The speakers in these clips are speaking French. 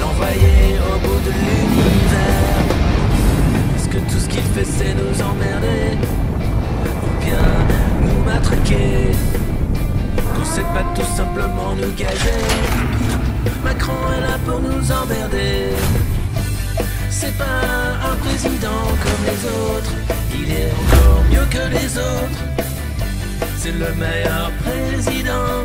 l'envoyer au bout de l'univers. Est-ce que tout ce qu'il fait c'est nous emmerder? Ou bien nous matraquer? Qu'on sait pas tout simplement nous gager. Macron est là pour nous emmerder. C'est pas un président comme les autres. Il est encore mieux que les autres. C'est le meilleur président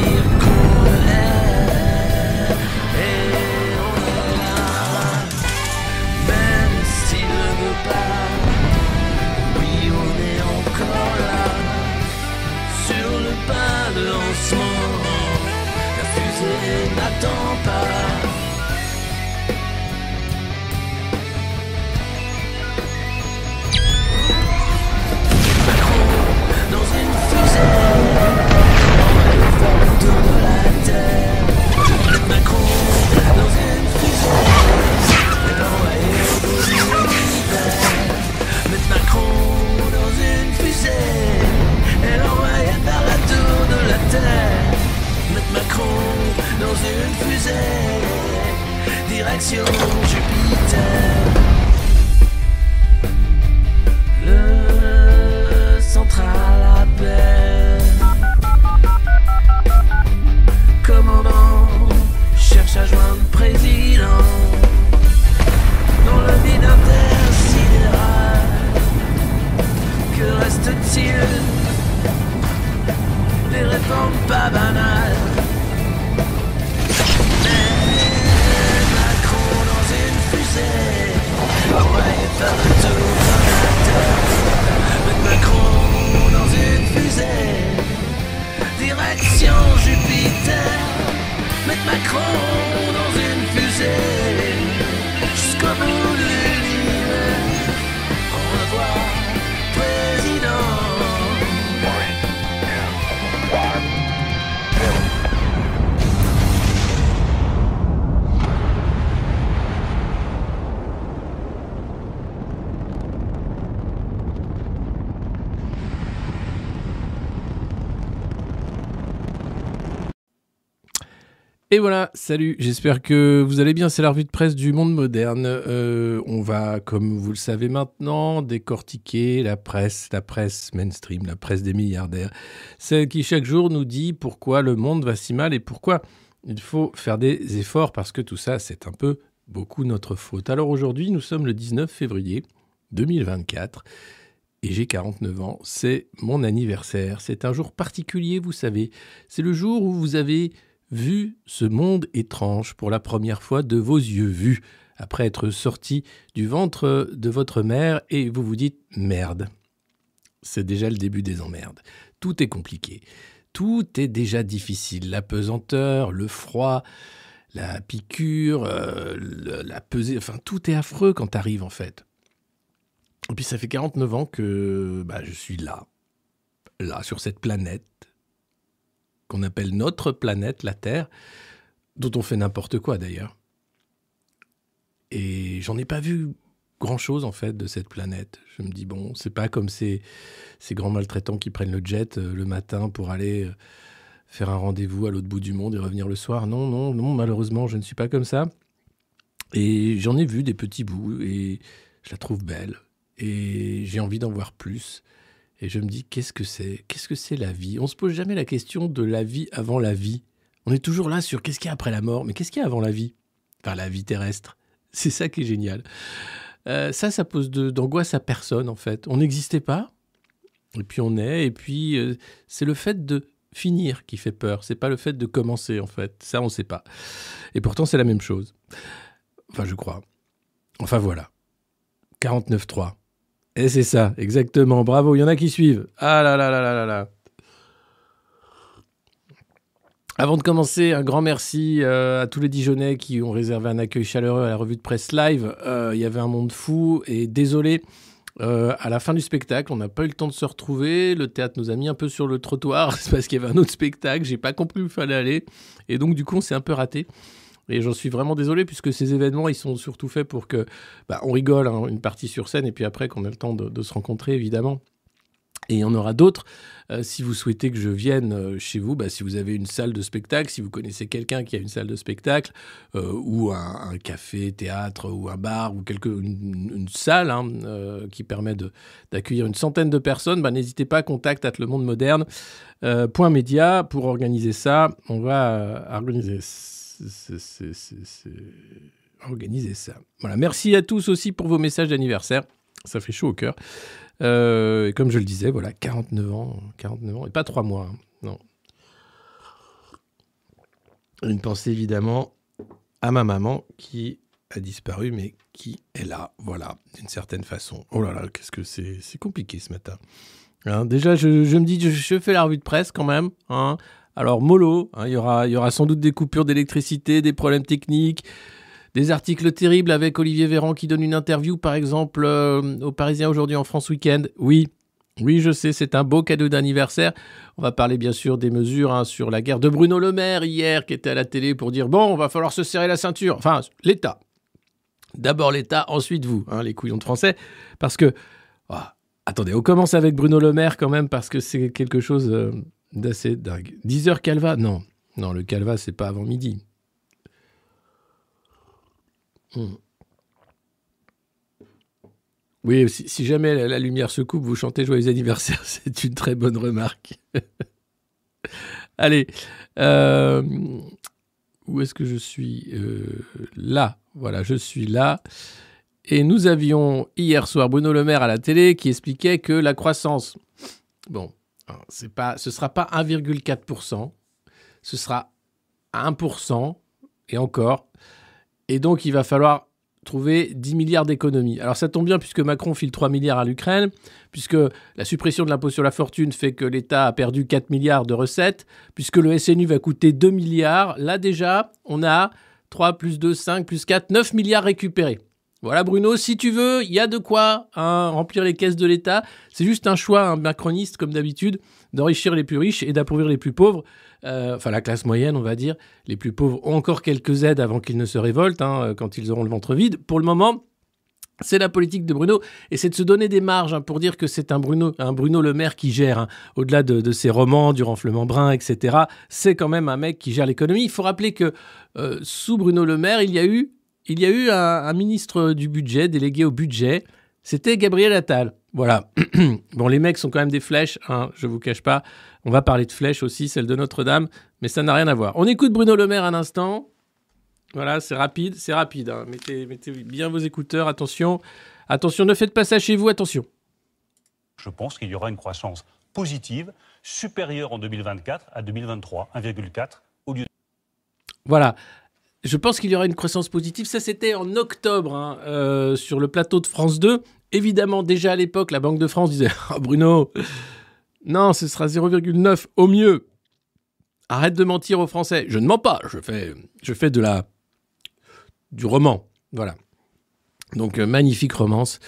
qu'on fusée dans une fusée. Direction Jupiter. Le central appelle. Commandant cherche à joindre président. Dans le vide intersidéral. Que reste-t-il? Les réformes pas banales. Et voilà, salut, j'espère que vous allez bien, c'est la revue de presse du monde moderne. Euh, on va, comme vous le savez maintenant, décortiquer la presse, la presse mainstream, la presse des milliardaires, celle qui chaque jour nous dit pourquoi le monde va si mal et pourquoi il faut faire des efforts, parce que tout ça, c'est un peu beaucoup notre faute. Alors aujourd'hui, nous sommes le 19 février 2024. Et j'ai 49 ans, c'est mon anniversaire. C'est un jour particulier, vous savez. C'est le jour où vous avez vu ce monde étrange pour la première fois de vos yeux vus, après être sorti du ventre de votre mère et vous vous dites merde. C'est déjà le début des emmerdes. Tout est compliqué. Tout est déjà difficile. La pesanteur, le froid, la piqûre, euh, la pesée, enfin tout est affreux quand t'arrives en fait. Et puis ça fait 49 ans que bah, je suis là, là sur cette planète qu'on appelle notre planète, la Terre, dont on fait n'importe quoi d'ailleurs. Et j'en ai pas vu grand-chose en fait de cette planète. Je me dis, bon, c'est pas comme ces, ces grands maltraitants qui prennent le jet euh, le matin pour aller euh, faire un rendez-vous à l'autre bout du monde et revenir le soir. Non, non, non, malheureusement, je ne suis pas comme ça. Et j'en ai vu des petits bouts et je la trouve belle. Et j'ai envie d'en voir plus. Et je me dis, qu'est-ce que c'est Qu'est-ce que c'est la vie? On se pose jamais la question de la vie avant la vie. On est toujours là sur qu'est-ce qu'il y a après la mort, mais qu'est-ce qu'il y a avant la vie? Enfin, la vie terrestre. C'est ça qui est génial. Euh, ça, ça pose d'angoisse à personne, en fait. On n'existait pas, et puis on est, et puis euh, c'est le fait de finir qui fait peur. C'est pas le fait de commencer, en fait. Ça, on sait pas. Et pourtant, c'est la même chose. Enfin, je crois. Enfin, voilà. 49.3. Et c'est ça, exactement. Bravo, il y en a qui suivent. Ah là là là là là là. Avant de commencer, un grand merci euh, à tous les Dijonais qui ont réservé un accueil chaleureux à la revue de presse live. Euh, il y avait un monde fou et désolé, euh, à la fin du spectacle, on n'a pas eu le temps de se retrouver. Le théâtre nous a mis un peu sur le trottoir parce qu'il y avait un autre spectacle. J'ai pas compris où il fallait aller et donc du coup, on s'est un peu raté. Et j'en suis vraiment désolé puisque ces événements, ils sont surtout faits pour que bah, on rigole hein, une partie sur scène et puis après qu'on ait le temps de, se rencontrer, évidemment. Et il y en aura d'autres. Euh, si vous souhaitez que je vienne euh, chez vous, bah, si vous avez une salle de spectacle, si vous connaissez quelqu'un qui a une salle de spectacle, euh, ou un, café, théâtre, ou un bar, ou quelque, une, salle hein, qui permet d'accueillir une centaine de personnes, bah, n'hésitez pas, contact at le monde moderne. point média pour organiser ça. On va organiser, c- c- c- c- c- organiser ça. Voilà. Merci à tous aussi pour vos messages d'anniversaire. Ça fait chaud au cœur. Euh, comme je le disais, voilà, 49 ans, 49 ans, et pas 3 mois, hein, non. Une pensée évidemment à ma maman qui a disparu, mais qui est là, voilà, d'une certaine façon. Oh là là, qu'est-ce que c'est, c'est compliqué ce matin. Hein, déjà, je, me dis, je, je fais la revue de presse quand même. hein. Alors, mollo, hein, il y, aura, sans doute des coupures d'électricité, des problèmes techniques, des articles terribles avec Olivier Véran qui donne une interview, par exemple, euh, au Parisien aujourd'hui en France Week-end. Oui, oui, je sais, c'est un beau cadeau d'anniversaire. On va parler bien sûr des mesures hein, sur la guerre de Bruno Le Maire hier, qui était à la télé pour dire bon, on va falloir se serrer la ceinture. Enfin, l'État. D'abord l'État, ensuite vous, hein, les couillons de français. Parce que. ah, attendez, on commence avec Bruno Le Maire quand même, parce que c'est quelque chose euh, d'assez dingue. 10 heures Calva? Non, non, le Calva, c'est pas avant midi. Hmm. Oui, si, jamais la, lumière se coupe, vous chantez Joyeux anniversaire. C'est une très bonne remarque. Allez. euh, où est-ce que je suis Euh, Là? Voilà, je suis là. Et nous avions hier soir Bruno Le Maire à la télé qui expliquait que la croissance. Bon, c'est pas, ce sera pas 1,4%. Ce sera 1%. Et encore. Et donc, il va falloir trouver 10 milliards d'économies. Alors ça tombe bien puisque Macron file 3 milliards à l'Ukraine, puisque la suppression de l'impôt sur la fortune fait que l'État a perdu 4 milliards de recettes, puisque le SNU va coûter 2 milliards. Là déjà, on a 3 plus 2, 5 plus 4, 9 milliards récupérés. Voilà Bruno, si tu veux, il y a de quoi hein, remplir les caisses de l'État. C'est juste un choix un macroniste, comme d'habitude, d'enrichir les plus riches et d'appauvrir les plus pauvres. Euh, enfin, la classe moyenne, on va dire. Les plus pauvres ont encore quelques aides avant qu'ils ne se révoltent, hein, quand ils auront le ventre vide. Pour le moment, c'est la politique de Bruno et c'est de se donner des marges hein, pour dire que c'est un Bruno, un Bruno Le Maire qui gère, au-delà de, de ses romans, du renflement brun, etc. C'est quand même un mec qui gère l'économie. Il faut rappeler que euh, sous Bruno Le Maire, il y a eu, il y a eu un, un ministre du budget, délégué au budget. C'était Gabriel Attal. Voilà. bon, les mecs sont quand même des flèches, hein, je vous cache pas. On va parler de flèches aussi, celle de Notre-Dame, mais ça n'a rien à voir. On écoute Bruno Le Maire un instant. Voilà, c'est rapide, c'est rapide. hein. Mettez, mettez bien vos écouteurs, attention. Attention, ne faites pas ça chez vous, attention. Je pense qu'il y aura une croissance positive supérieure en 2024 à 2023, 1,4 au lieu Voilà. Je pense qu'il y aura une croissance positive. Ça, c'était en octobre, hein, euh, sur le plateau de France 2. Évidemment, déjà à l'époque, la Banque de France disait Ah, Bruno, non, ce sera 0,9 au mieux. Arrête de mentir aux Français. Je ne mens pas. Je fais, de la, du roman. Voilà. Donc, euh, magnifique romance.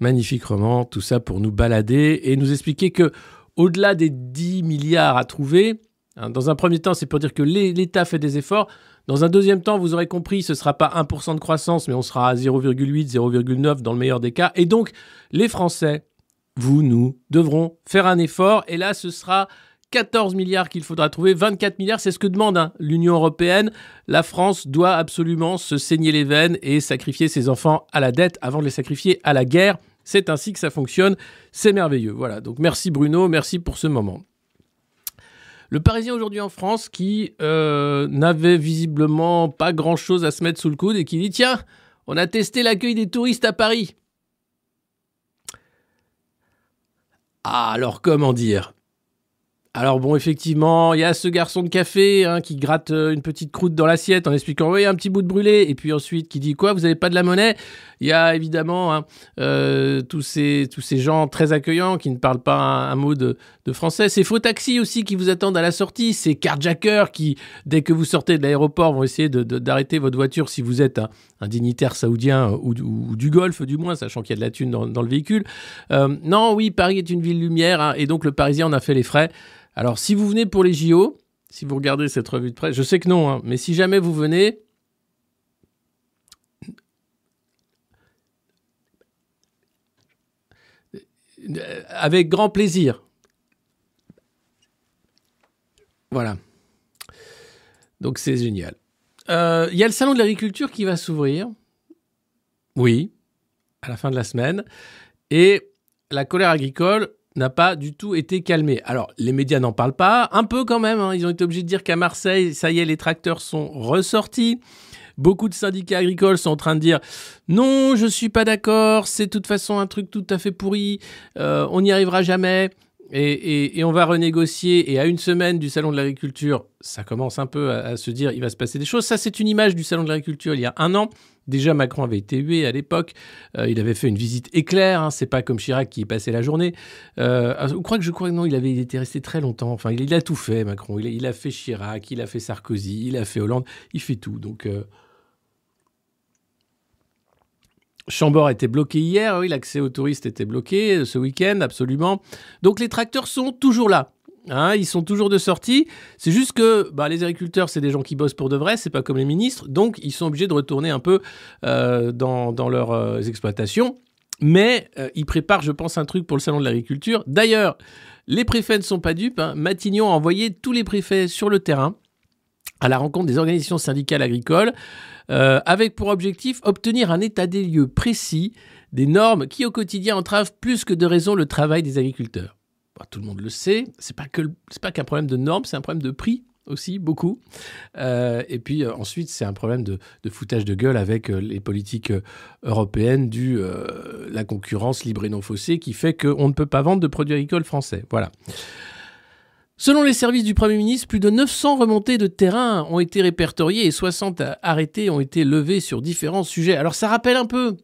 Magnifique roman. Tout ça pour nous balader et nous expliquer que, au-delà des 10 milliards à trouver, hein, dans un premier temps, c'est pour dire que l'É- l'État fait des efforts. Dans un deuxième temps, vous aurez compris, ce ne sera pas 1% de croissance, mais on sera à 0,8, 0,9 dans le meilleur des cas. Et donc, les Français, vous, nous, devrons faire un effort. Et là, ce sera 14 milliards qu'il faudra trouver. 24 milliards, c'est ce que demande hein, l'Union européenne. La France doit absolument se saigner les veines et sacrifier ses enfants à la dette avant de les sacrifier à la guerre. C'est ainsi que ça fonctionne. C'est merveilleux. Voilà. Donc, merci Bruno, merci pour ce moment. Le Parisien aujourd'hui en France qui euh, n'avait visiblement pas grand-chose à se mettre sous le coude et qui dit tiens, on a testé l'accueil des touristes à Paris. Ah alors comment dire? Alors bon, effectivement, il y a ce garçon de café hein, qui gratte euh, une petite croûte dans l'assiette en expliquant oui, un petit bout de brûlé, et puis ensuite qui dit quoi, vous n'avez pas de la monnaie? Il y a évidemment hein, euh, tous, ces, tous ces gens très accueillants qui ne parlent pas un, mot de, de français. Ces faux taxis aussi qui vous attendent à la sortie, ces carjackers qui, dès que vous sortez de l'aéroport, vont essayer d'arrêter votre voiture si vous êtes un, dignitaire saoudien ou, ou- ou du Golfe du moins, sachant qu'il y a de la thune dans, dans le véhicule. Euh, non, oui, Paris est une ville lumière, hein, et donc le Parisien en a fait les frais. Alors, si vous venez pour les JO, si vous regardez cette revue de presse, je sais que non, hein, mais si jamais vous venez, avec grand plaisir. Voilà. Donc c'est génial. Euh, Il y a le salon de l'agriculture qui va s'ouvrir. Oui, à la fin de la semaine. Et la colère agricole n'a pas du tout été calmée. Alors, les médias n'en parlent pas, un peu quand même. hein. Ils ont été obligés de dire qu'à Marseille, ça y est, les tracteurs sont ressortis. Beaucoup de syndicats agricoles sont en train de dire non, je suis pas d'accord, c'est de toute façon un truc tout à fait pourri, euh, on n'y arrivera jamais. Et on va renégocier. Et à une semaine du salon de l'agriculture, ça commence un peu à, à se dire il va se passer des choses. Ça, c'est une image du salon de l'agriculture il y a un an. Déjà, Macron avait été hué à l'époque. Euh, il avait fait une visite éclair. Hein. C'est pas comme Chirac qui y passait la journée. Euh, je crois que je crois non, il avait il était resté très longtemps. Enfin, il, a tout fait, Macron. Il a, il a fait Chirac, il a fait Sarkozy, il a fait Hollande. Il fait tout. Donc. euh, Chambord était bloqué hier, oui, l'accès aux touristes était bloqué euh, ce week-end, absolument. Donc les tracteurs sont toujours là. Hein, ils sont toujours de sortie. C'est juste que bah, les agriculteurs, c'est des gens qui bossent pour de vrai, c'est pas comme les ministres. Donc ils sont obligés de retourner un peu euh, dans, leurs euh, exploitations. Mais euh, ils préparent, je pense, un truc pour le salon de l'agriculture. D'ailleurs, les préfets ne sont pas dupes. hein. Matignon a envoyé tous les préfets sur le terrain à la rencontre des organisations syndicales agricoles, avec pour objectif obtenir un état des lieux précis des normes qui au quotidien entravent plus que de raison le travail des agriculteurs. Bon, tout le monde le sait, c'est pas que c'est pas qu'un problème de normes, c'est un problème de prix aussi beaucoup. Euh, et puis euh, ensuite c'est un problème de, foutage de gueule avec euh, les politiques européennes du la concurrence libre et non faussée qui fait qu'on ne peut pas vendre de produits agricoles français. Voilà. Selon les services du Premier ministre, plus de 900 remontées de terrain ont été répertoriées et 60 arrêtés ont été levés sur différents sujets. Alors ça rappelle un peu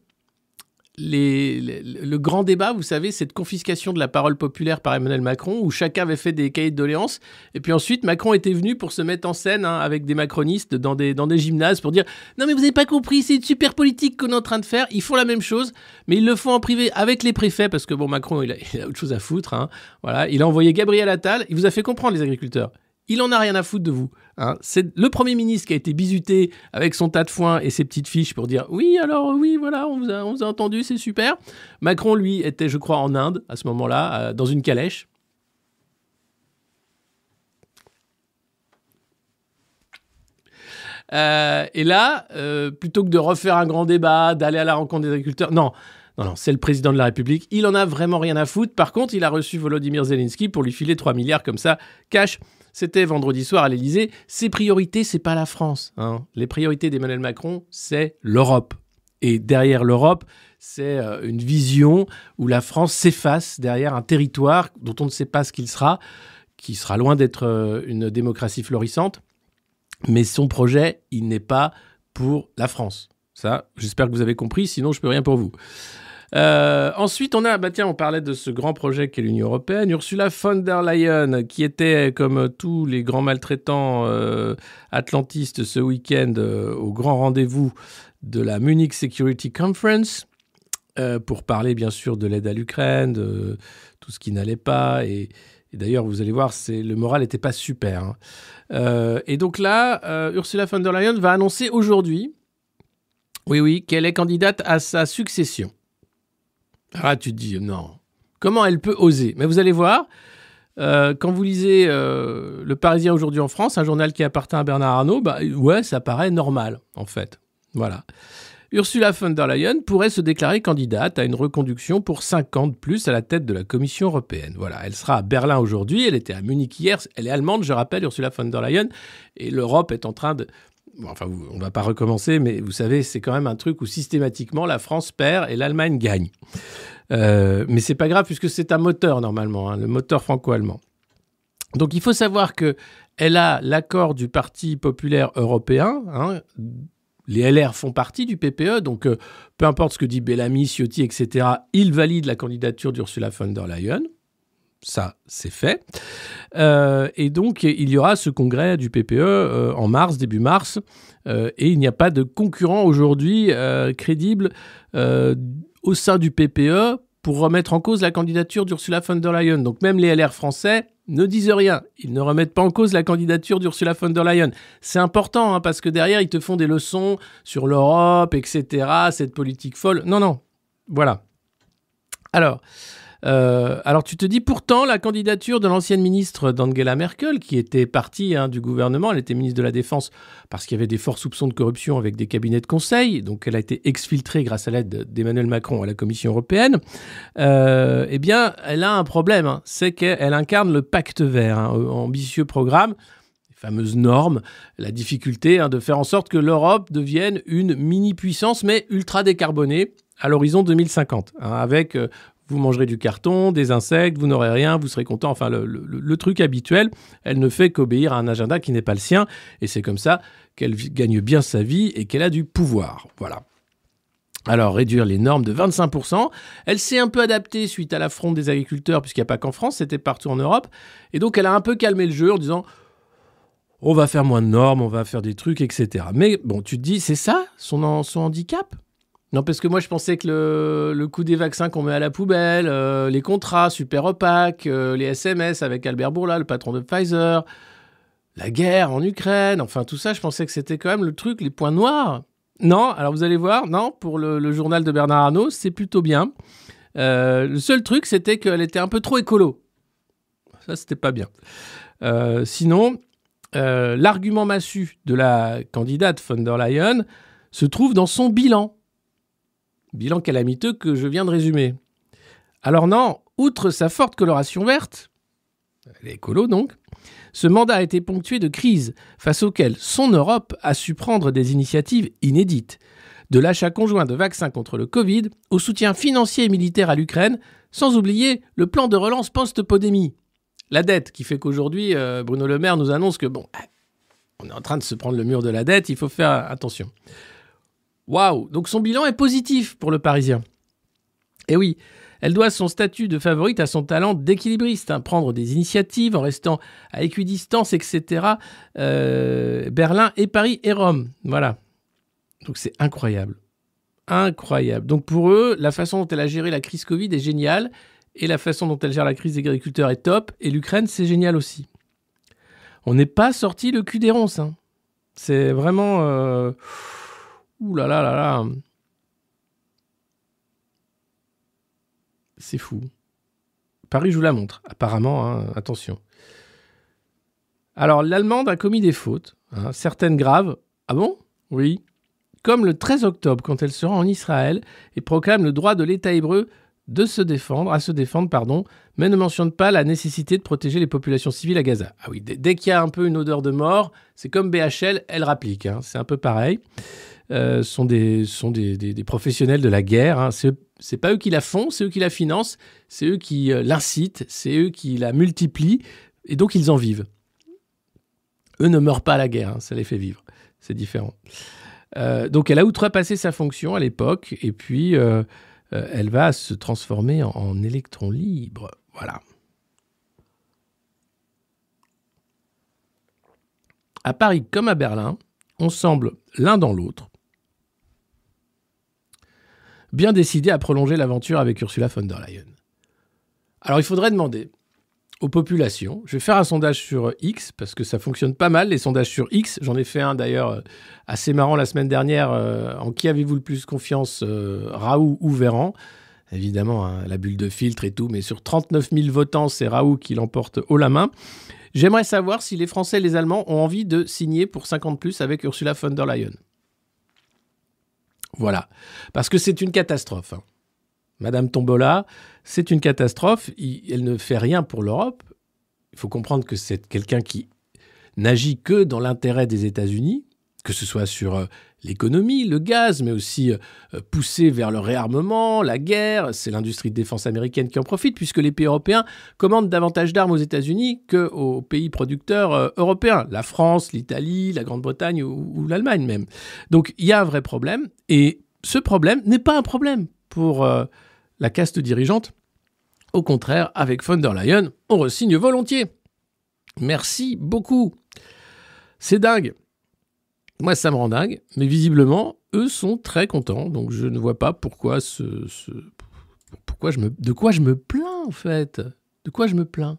le grand débat, vous savez, cette confiscation de la parole populaire par Emmanuel Macron, où chacun avait fait des cahiers de doléances, et puis ensuite Macron était venu pour se mettre en scène hein, avec des macronistes dans des, gymnases pour dire non mais vous n'avez pas compris, c'est une super politique qu'on est en train de faire, ils font la même chose, mais ils le font en privé avec les préfets, parce que bon Macron il a, il a autre chose à foutre, hein. voilà, il a envoyé Gabriel Attal, il vous a fait comprendre les agriculteurs. Il en a rien à foutre de vous. Hein. C'est le Premier ministre qui a été bisuté avec son tas de foin et ses petites fiches pour dire oui, alors oui, voilà, on vous a, on vous a entendu, c'est super. Macron, lui, était, je crois, en Inde à ce moment-là, euh, dans une calèche. Euh, et là, euh, plutôt que de refaire un grand débat, d'aller à la rencontre des agriculteurs, non, non, non, c'est le président de la République. Il en a vraiment rien à foutre. Par contre, il a reçu Volodymyr Zelensky pour lui filer 3 milliards comme ça, cash. C'était vendredi soir à l'Elysée. Ses priorités, c'est pas la France. hein. Les priorités d'Emmanuel Macron, c'est l'Europe. Et derrière l'Europe, c'est euh, une vision où la France s'efface derrière un territoire dont on ne sait pas ce qu'il sera, qui sera loin d'être euh, une démocratie florissante. Mais son projet, il n'est pas pour la France. Ça, j'espère que vous avez compris, sinon je peux rien pour vous. Euh, ensuite, on a, bah tiens, on parlait de ce grand projet qu'est l'Union européenne. Ursula von der Leyen, qui était, comme tous les grands maltraitants euh, atlantistes ce week-end, euh, au grand rendez-vous de la Munich Security Conference, euh, pour parler bien sûr de l'aide à l'Ukraine, de tout ce qui n'allait pas. Et, d'ailleurs, vous allez voir, le moral n'était pas super. hein. Euh, et donc là, euh, Ursula von der Leyen va annoncer aujourd'hui, oui, oui, qu'elle est candidate à sa succession. Ah, tu te dis, non. Comment elle peut oser? Mais vous allez voir, euh, quand vous lisez euh, Le Parisien aujourd'hui en France, un journal qui appartient à Bernard Arnault, bah, ouais, ça paraît normal, en fait. Voilà. Ursula von der Leyen pourrait se déclarer candidate à une reconduction pour 5 ans de plus à la tête de la Commission européenne. Voilà, elle sera à Berlin aujourd'hui, elle était à Munich hier, elle est allemande, je rappelle, Ursula von der Leyen, et l'Europe est en train de... Enfin, on ne va pas recommencer, mais vous savez, c'est quand même un truc où systématiquement la France perd et l'Allemagne gagne. Euh, mais c'est pas grave puisque c'est un moteur normalement, hein, le moteur franco-allemand. Donc il faut savoir que elle a l'accord du Parti populaire européen. hein. les LR font partie du PPE, donc euh, peu importe ce que dit Bellamy, Ciotti, etc., ils valident la candidature d'Ursula von der Leyen. Ça, c'est fait. Euh, et donc, il y aura ce congrès du PPE euh, en mars, début mars, euh, et il n'y a pas de concurrent aujourd'hui crédible au sein du PPE pour remettre en cause la candidature d'Ursula von der Leyen. Donc, même les LR français ne disent rien. Ils ne remettent pas en cause la candidature d'Ursula von der Leyen. C'est important, hein, parce que derrière, ils te font des leçons sur l'Europe, etc., cette politique folle. Non, non. Voilà. Alors, euh, alors tu te dis pourtant la candidature de l'ancienne ministre d'Angela Merkel, qui était partie hein, du gouvernement, elle était ministre de la Défense parce qu'il y avait des forts soupçons de corruption avec des cabinets de conseil, donc elle a été exfiltrée grâce à l'aide d'Emmanuel Macron à la Commission européenne. Euh, eh bien, elle a un problème, hein, c'est qu'elle incarne le pacte vert, un ambitieux programme les fameuses normes, la difficulté hein, de faire en sorte que l'Europe devienne une mini-puissance, mais ultra décarbonée à l'horizon 2050, hein, avec euh, vous mangerez du carton, des insectes, vous n'aurez rien, vous serez content, enfin le, truc habituel. Elle ne fait qu'obéir à un agenda qui n'est pas le sien, et c'est comme ça qu'elle gagne bien sa vie et qu'elle a du pouvoir. Voilà. Alors, réduire les normes de 25%. Elle s'est un peu adaptée suite à l'affront des agriculteurs, puisqu'il n'y a pas qu'en France, c'était partout en Europe. Et donc, elle a un peu calmé le jeu en disant on va faire moins de normes, on va faire des trucs, etc. Mais bon, tu te dis, c'est ça son handicap? Non, parce que moi, je pensais que le, le coût des vaccins qu'on met à la poubelle, euh, les contrats super opaques, euh, les SMS avec Albert Bourla, le patron de Pfizer, la guerre en Ukraine, enfin tout ça, je pensais que c'était quand même le truc, les points noirs. Non, alors vous allez voir, non, pour le, journal de Bernard Arnault, c'est plutôt bien. Euh, le seul truc, c'était qu'elle était un peu trop écolo. Ça, c'était pas bien. Sinon, l'argument massu de la candidate von der Leyen se trouve dans son bilan. Bilan calamiteux que je viens de résumer. Alors non, outre sa forte coloration verte, est écolo donc, ce mandat a été ponctué de crises face auxquelles son Europe a su prendre des initiatives inédites. De l'achat conjoint de vaccins contre le Covid au soutien financier et militaire à l'Ukraine, sans oublier le plan de relance post-pandémie. La dette qui fait qu'aujourd'hui, euh, Bruno Le Maire nous annonce que, bon, on est en train de se prendre le mur de la dette, il faut faire attention. Waouh Donc son bilan est positif pour le Parisien. Et oui, elle doit son statut de favorite à son talent d'équilibriste, hein, prendre des initiatives en restant à équidistance, etc. Euh, Berlin et Paris et Rome. Voilà. Donc c'est incroyable. Incroyable. Donc pour eux, la façon dont elle a géré la crise Covid est géniale, et la façon dont elle gère la crise des agriculteurs est top, et l'Ukraine, c'est génial aussi. On n'est pas sorti le cul des ronces. hein. C'est vraiment... Euh... Ouh là là là là. C'est fou. Paris joue la montre, apparemment, hein, attention. Alors, l'Allemande a commis des fautes, hein, certaines graves. Ah bon? Oui. Comme le 13 octobre, quand elle se rend en Israël et proclame le droit de l'État hébreu de se défendre, à se défendre, pardon, mais ne mentionne pas la nécessité de protéger les populations civiles à Gaza. Ah oui, dès, qu'il y a un peu une odeur de mort, c'est comme BHL, elle rapplique, hein, c'est un peu pareil. Euh, sont des, sont des, professionnels de la guerre. Hein. C'est, pas eux qui la font, c'est eux qui la financent, c'est eux qui euh, l'incitent, c'est eux qui la multiplient, et donc ils en vivent. Eux ne meurent pas à la guerre, hein, ça les fait vivre. C'est différent. Euh, donc elle a outrepassé sa fonction à l'époque, et puis euh, elle va se transformer en, en électron libre. Voilà. À Paris comme à Berlin, on semble l'un dans l'autre bien décidé à prolonger l'aventure avec Ursula von der Leyen. Alors il faudrait demander aux populations, je vais faire un sondage sur X, parce que ça fonctionne pas mal, les sondages sur X, j'en ai fait un d'ailleurs euh, assez marrant la semaine dernière, euh, en qui avez-vous le plus confiance, euh, Raoult ou Véran? Évidemment, hein, la bulle de filtre et tout, mais sur 39 000 votants, c'est Raoult qui l'emporte haut la main. J'aimerais savoir si les Français et les Allemands ont envie de signer pour 50 plus avec Ursula von der Leyen. Voilà. Parce que c'est une catastrophe. hein. Madame Tombola, c'est une catastrophe. Elle ne fait rien pour l'Europe. Il faut comprendre que c'est quelqu'un qui n'agit que dans l'intérêt des États-Unis, que ce soit sur euh, l'économie, le gaz, mais aussi euh, poussé vers le réarmement, la guerre. C'est l'industrie de défense américaine qui en profite, puisque les pays européens commandent davantage d'armes aux États-Unis qu'aux pays producteurs euh, européens, la France, l'Italie, la Grande-Bretagne ou, l'Allemagne même. Donc il y a un vrai problème, et ce problème n'est pas un problème pour euh, la caste dirigeante. Au contraire, avec von der Leyen, on resigne volontiers. Merci beaucoup. C'est dingue. Moi, ça me rend dingue, mais visiblement, eux sont très contents, donc je ne vois pas pourquoi ce, ce- pourquoi je me, de quoi je me plains en fait, de quoi je me plains.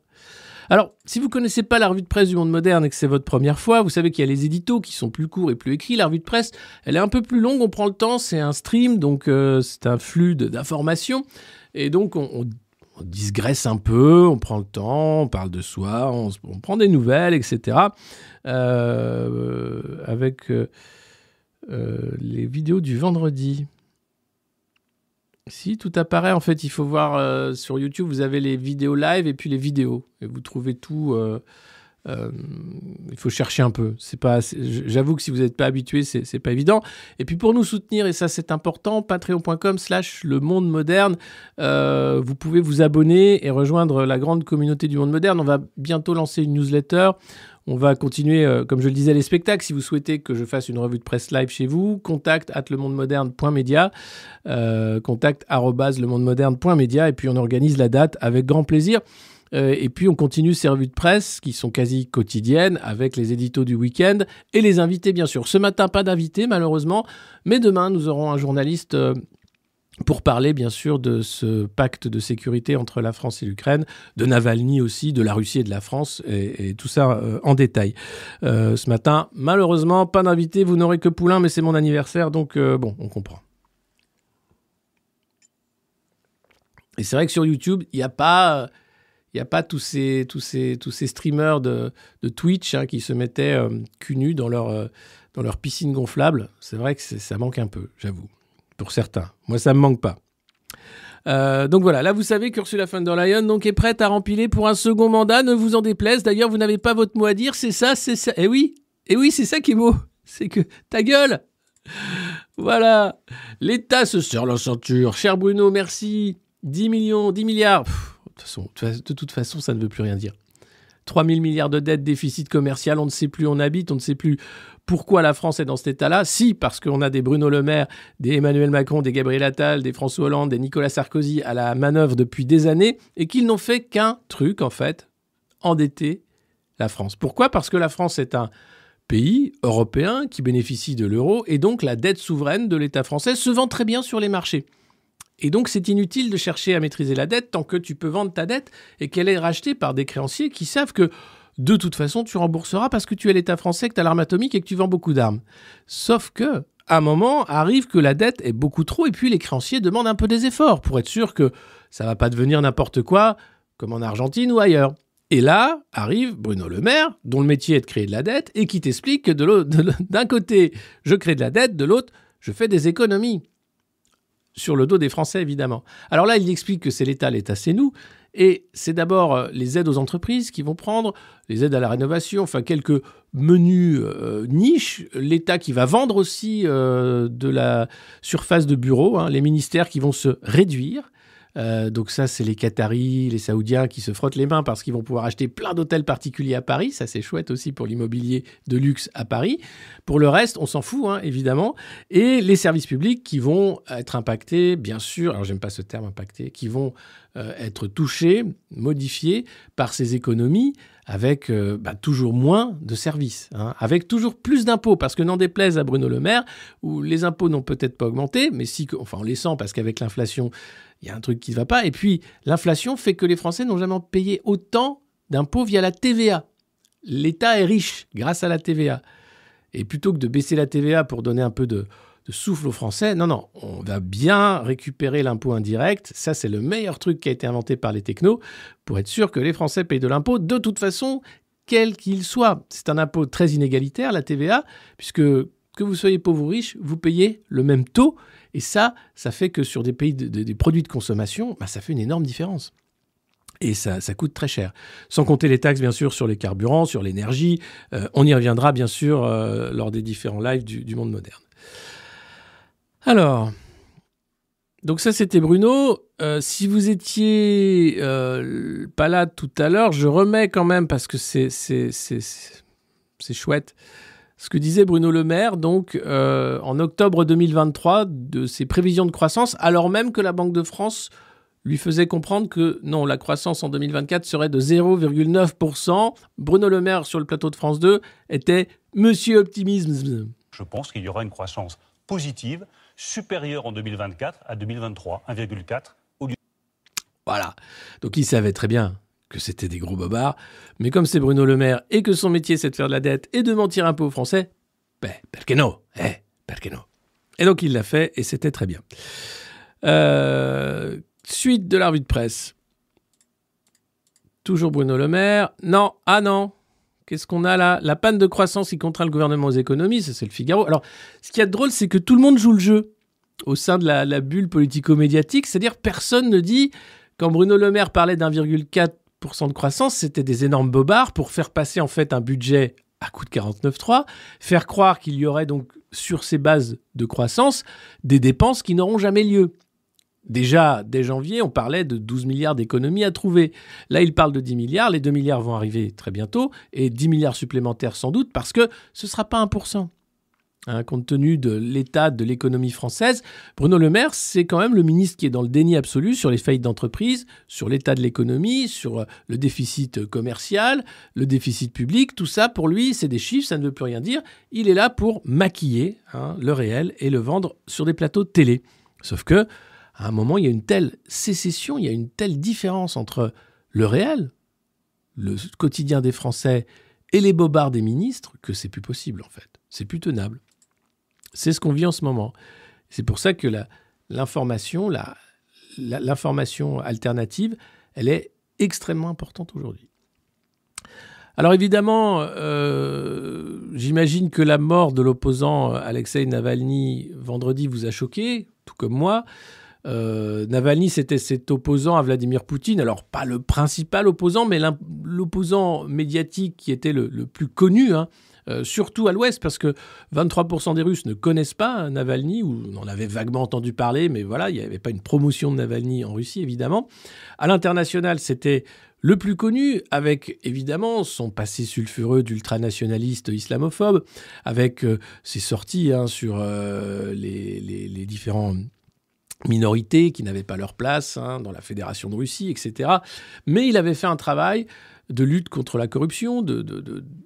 Alors, si vous connaissez pas la revue de presse du monde moderne et que c'est votre première fois, vous savez qu'il y a les éditos qui sont plus courts et plus écrits. La revue de presse, elle est un peu plus longue, on prend le temps, c'est un stream, donc euh, c'est un flux d'informations, et donc on, on- un peu, on prend le temps, on parle de soi, on, on prend des nouvelles, etc. Euh, avec euh, les vidéos du vendredi. Si, tout apparaît. En fait, il faut voir euh, sur YouTube, vous avez les vidéos live et puis les vidéos. Et vous trouvez tout. euh, euh, il faut chercher un peu. C'est pas. J'avoue que si vous n'êtes pas habitué, c'est pas évident. Et puis pour nous soutenir, et ça c'est important, patreon.com/slash le moderne. euh, vous pouvez vous abonner et rejoindre la grande communauté du monde moderne. On va bientôt lancer une newsletter. On va continuer, euh, comme je le disais, les spectacles. Si vous souhaitez que je fasse une revue de presse live chez vous, contact at lemondemoderne.media, euh, contact lemondemoderne.media, et puis on organise la date avec grand plaisir. Euh, et puis on continue ces revues de presse qui sont quasi quotidiennes avec les éditos du week-end et les invités bien sûr. Ce matin pas d'invités malheureusement, mais demain nous aurons un journaliste euh, pour parler bien sûr de ce pacte de sécurité entre la France et l'Ukraine, de Navalny aussi, de la Russie et de la France, et, tout ça euh, en détail. Ce matin, malheureusement, pas d'invité, vous n'aurez que Poulain, mais c'est mon anniversaire, donc bon, on comprend. Et c'est vrai que sur YouTube, il n'y a pas... Il n'y a pas tous ces, tous ces, tous ces streamers de, de Twitch hein, qui se mettaient euh, cul nu dans leur, euh, dans leur piscine gonflable. C'est vrai que ça manque un peu, j'avoue pour certains. Moi, ça me manque pas. Euh, donc voilà, là vous savez qu'Ursula von der Leyen donc, est prête à rempiler pour un second mandat, ne vous en déplaise. D'ailleurs, vous n'avez pas votre mot à dire, c'est ça, c'est ça. Eh oui, eh oui, c'est ça qui est beau. C'est que ta gueule. Voilà. L'État se serre la ceinture. Cher Bruno, merci. 10 millions, 10 milliards. Pff, de toute façon, ça ne veut plus rien dire. 3 000 milliards de dettes, déficit commercial, on ne sait plus où on habite, on ne sait plus pourquoi la France est dans cet état-là. Si, parce qu'on a des Bruno Le Maire, des Emmanuel Macron, des Gabriel Attal, des François Hollande, des Nicolas Sarkozy à la manœuvre depuis des années et qu'ils n'ont fait qu'un truc, en fait, endetter la France. Pourquoi? Parce que la France est un pays européen qui bénéficie de l'euro et donc la dette souveraine de l'État français se vend très bien sur les marchés. Et donc c'est inutile de chercher à maîtriser la dette tant que tu peux vendre ta dette et qu'elle est rachetée par des créanciers qui savent que de toute façon tu rembourseras parce que tu es l'État français, que tu as l'arme atomique et que tu vends beaucoup d'armes. Sauf que un moment arrive que la dette est beaucoup trop et puis les créanciers demandent un peu des efforts pour être sûr que ça va pas devenir n'importe quoi comme en Argentine ou ailleurs. Et là arrive Bruno Le Maire, dont le métier est de créer de la dette, et qui t'explique que d'un côté, je crée de la dette, de l'autre, je fais des économies. Sur le dos des Français, évidemment. Alors là, il explique que c'est l'État, l'État, c'est nous. Et c'est d'abord euh, les aides aux entreprises qui vont prendre, les aides à la rénovation, enfin quelques menus euh, niches, l'État qui va vendre aussi euh, de la surface de bureau, hein, les ministères qui vont se réduire. Euh, donc ça, c'est les Qataris, les Saoudiens qui se frottent les mains parce qu'ils vont pouvoir acheter plein d'hôtels particuliers à Paris. Ça, c'est chouette aussi pour l'immobilier de luxe à Paris. Pour le reste, on s'en fout, hein, évidemment. Et les services publics qui vont être impactés, bien sûr, alors j'aime pas ce terme impacté, qui vont euh, être touchés, modifiés par ces économies avec euh, bah, toujours moins de services, hein, avec toujours plus d'impôts, parce que n'en déplaise à Bruno Le Maire, où les impôts n'ont peut-être pas augmenté, mais si, enfin on les sent parce qu'avec l'inflation, il y a un truc qui ne va pas. Et puis l'inflation fait que les Français n'ont jamais payé autant d'impôts via la TVA. L'État est riche grâce à la TVA. Et plutôt que de baisser la TVA pour donner un peu de, de souffle aux Français, non, non, on va bien récupérer l'impôt indirect. Ça, c'est le meilleur truc qui a été inventé par les technos pour être sûr que les Français payent de l'impôt de toute façon, quel qu'il soit. C'est un impôt très inégalitaire, la TVA, puisque que vous soyez pauvre ou riche, vous payez le même taux. Et ça, ça fait que sur des pays, de- de- des produits de consommation, bah, ça fait une énorme différence. Et ça, ça coûte très cher. Sans compter les taxes, bien sûr, sur les carburants, sur l'énergie. Euh, on y reviendra, bien sûr, euh, lors des différents lives du monde moderne. Alors, donc ça, c'était Bruno. Euh, si vous étiez euh, pas là tout à l'heure, je remets quand même, parce que c'est, chouette, ce que disait Bruno Le Maire, donc, euh, en octobre 2023, de ses prévisions de croissance, alors même que la Banque de France lui faisait comprendre que non, la croissance en 2024 serait de 0,9%. Bruno Le Maire, sur le plateau de France 2, était Monsieur Optimisme. Je pense qu'il y aura une croissance positive supérieure en 2024 à 2023, 1,4 au lieu Voilà. Donc il savait très bien que c'était des gros bobards. Mais comme c'est Bruno Le Maire et que son métier c'est de faire de la dette et de mentir un peu aux Français, ben, perché no, eh, perché. Et donc il l'a fait et c'était très bien. Euh, suite de la revue de presse. Toujours Bruno Le Maire. Non, ah non. Qu'est-ce qu'on a là? La panne de croissance qui contraint le gouvernement aux économies, ça c'est le Figaro. Alors, ce qui est drôle, c'est que tout le monde joue le jeu au sein de la, bulle politico-médiatique. C'est-à-dire, personne ne dit, quand Bruno Le Maire parlait d'1,4% de croissance, c'était des énormes bobards pour faire passer en fait un budget à coût de 49,3, faire croire qu'il y aurait donc sur ces bases de croissance des dépenses qui n'auront jamais lieu. Déjà, dès janvier, on parlait de 12 milliards d'économies à trouver. Là, il parle de 10 milliards. Les 2 milliards vont arriver très bientôt et 10 milliards supplémentaires sans doute parce que ce ne sera pas 1%. Hein, compte tenu de l'état de l'économie française, Bruno Le Maire, c'est quand même le ministre qui est dans le déni absolu sur les faillites d'entreprise, sur l'état de l'économie, sur le déficit commercial, le déficit public. Tout ça, pour lui, c'est des chiffres, ça ne veut plus rien dire. Il est là pour maquiller hein, le réel et le vendre sur des plateaux de télé. Sauf que, à un moment, il y a une telle sécession, il y a une telle différence entre le réel, le quotidien des Français et les bobards des ministres que c'est plus possible en fait. C'est plus tenable. C'est ce qu'on vit en ce moment. C'est pour ça que l'information, l'information alternative, elle est extrêmement importante aujourd'hui. Alors évidemment, euh, j'imagine que la mort de l'opposant Alexei Navalny vendredi vous a choqué, tout comme moi. Euh, Navalny, c'était cet opposant à Vladimir Poutine. Alors, pas le principal opposant, mais l'opposant médiatique qui était le, plus connu, hein, euh, surtout à l'Ouest, parce que 23% des Russes ne connaissent pas Navalny, ou on en avait vaguement entendu parler, mais voilà, il n'y avait pas une promotion de Navalny en Russie, évidemment. À l'international, c'était le plus connu, avec évidemment son passé sulfureux d'ultranationaliste islamophobe, avec euh, ses sorties hein, sur les différents minorités qui n'avaient pas leur place hein, dans la Fédération de Russie, etc. Mais il avait fait un travail de lutte contre la corruption,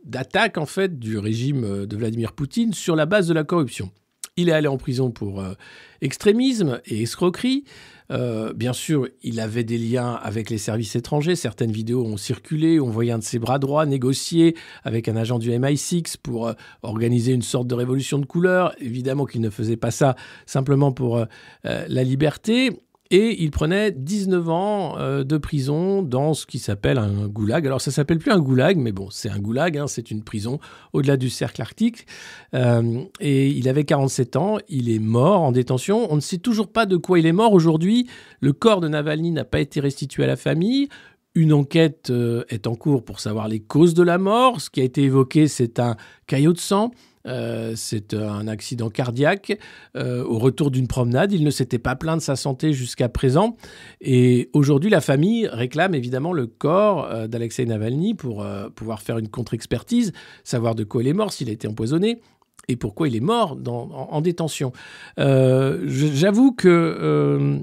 d'attaque en fait du régime de Vladimir Poutine sur la base de la corruption. Il est allé en prison pour euh, extrémisme et escroquerie. Euh, bien sûr, il avait des liens avec les services étrangers. Certaines vidéos ont circulé. On voyait un de ses bras droits négocier avec un agent du MI6 pour euh, organiser une sorte de révolution de couleur. Évidemment qu'il ne faisait pas ça simplement pour euh, la liberté. Et il prenait 19 ans euh, de prison dans ce qui s'appelle un goulag. Alors ça s'appelle plus un goulag, mais bon, c'est un goulag, hein, c'est une prison au-delà du cercle arctique. Euh, et il avait 47 ans, il est mort en détention. On ne sait toujours pas de quoi il est mort aujourd'hui. Le corps de Navalny n'a pas été restitué à la famille. Une enquête euh, est en cours pour savoir les causes de la mort. Ce qui a été évoqué, c'est un caillot de sang. Euh, c'est un accident cardiaque euh, au retour d'une promenade. Il ne s'était pas plaint de sa santé jusqu'à présent. Et aujourd'hui, la famille réclame évidemment le corps euh, d'Alexei Navalny pour pouvoir faire une contre-expertise, savoir de quoi il est mort, s'il a été empoisonné et pourquoi il est mort en, en, détention. J'avoue que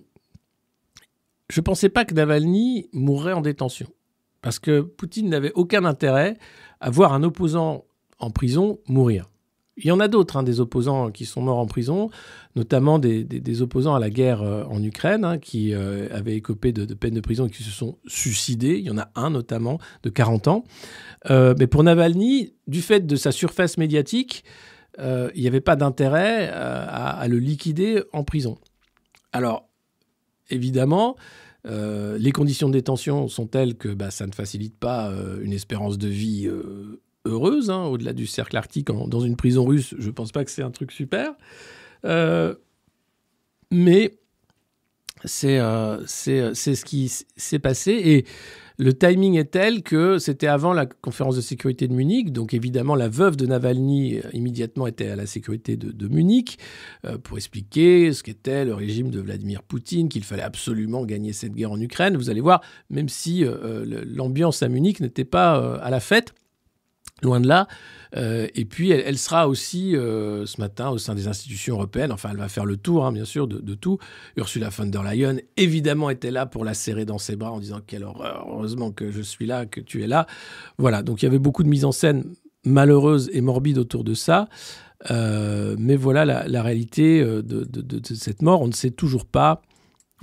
je ne pensais pas que Navalny mourrait en détention. Parce que Poutine n'avait aucun intérêt à voir un opposant en prison mourir. Il y en a d'autres, hein, des opposants qui sont morts en prison, notamment des, opposants à la guerre euh, en Ukraine, hein, qui euh, avaient écopé de, de peines de prison et qui se sont suicidés. Il y en a un notamment de 40 ans. Euh, mais pour Navalny, du fait de sa surface médiatique, il n'y avait pas d'intérêt à, à, le liquider en prison. Alors, évidemment, les conditions de détention sont telles que bah, ça ne facilite pas une espérance de vie heureuse, hein, au-delà du cercle arctique, dans une prison russe, je ne pense pas que c'est un truc super. Euh, mais c'est euh, ce qui s'est passé. Et le timing est tel que c'était avant la conférence de sécurité de Munich, donc évidemment la veuve de Navalny euh, immédiatement était à la sécurité de, de Munich euh, pour expliquer ce qu'était le régime de Vladimir Poutine, qu'il fallait absolument gagner cette guerre en Ukraine. Vous allez voir, même si euh, l'ambiance à Munich n'était pas euh, à la fête, loin de là. Euh, et puis, elle, sera aussi euh, ce matin au sein des institutions européennes. Enfin, elle va faire le tour, hein, bien sûr, de, tout. Ursula von der Leyen, évidemment, était là pour la serrer dans ses bras en disant Quelle horreur, heureusement que je suis là, que tu es là. Voilà, donc il y avait beaucoup de mise en scène malheureuse et morbide autour de ça. Euh, mais voilà la, réalité de cette mort. On ne sait toujours pas.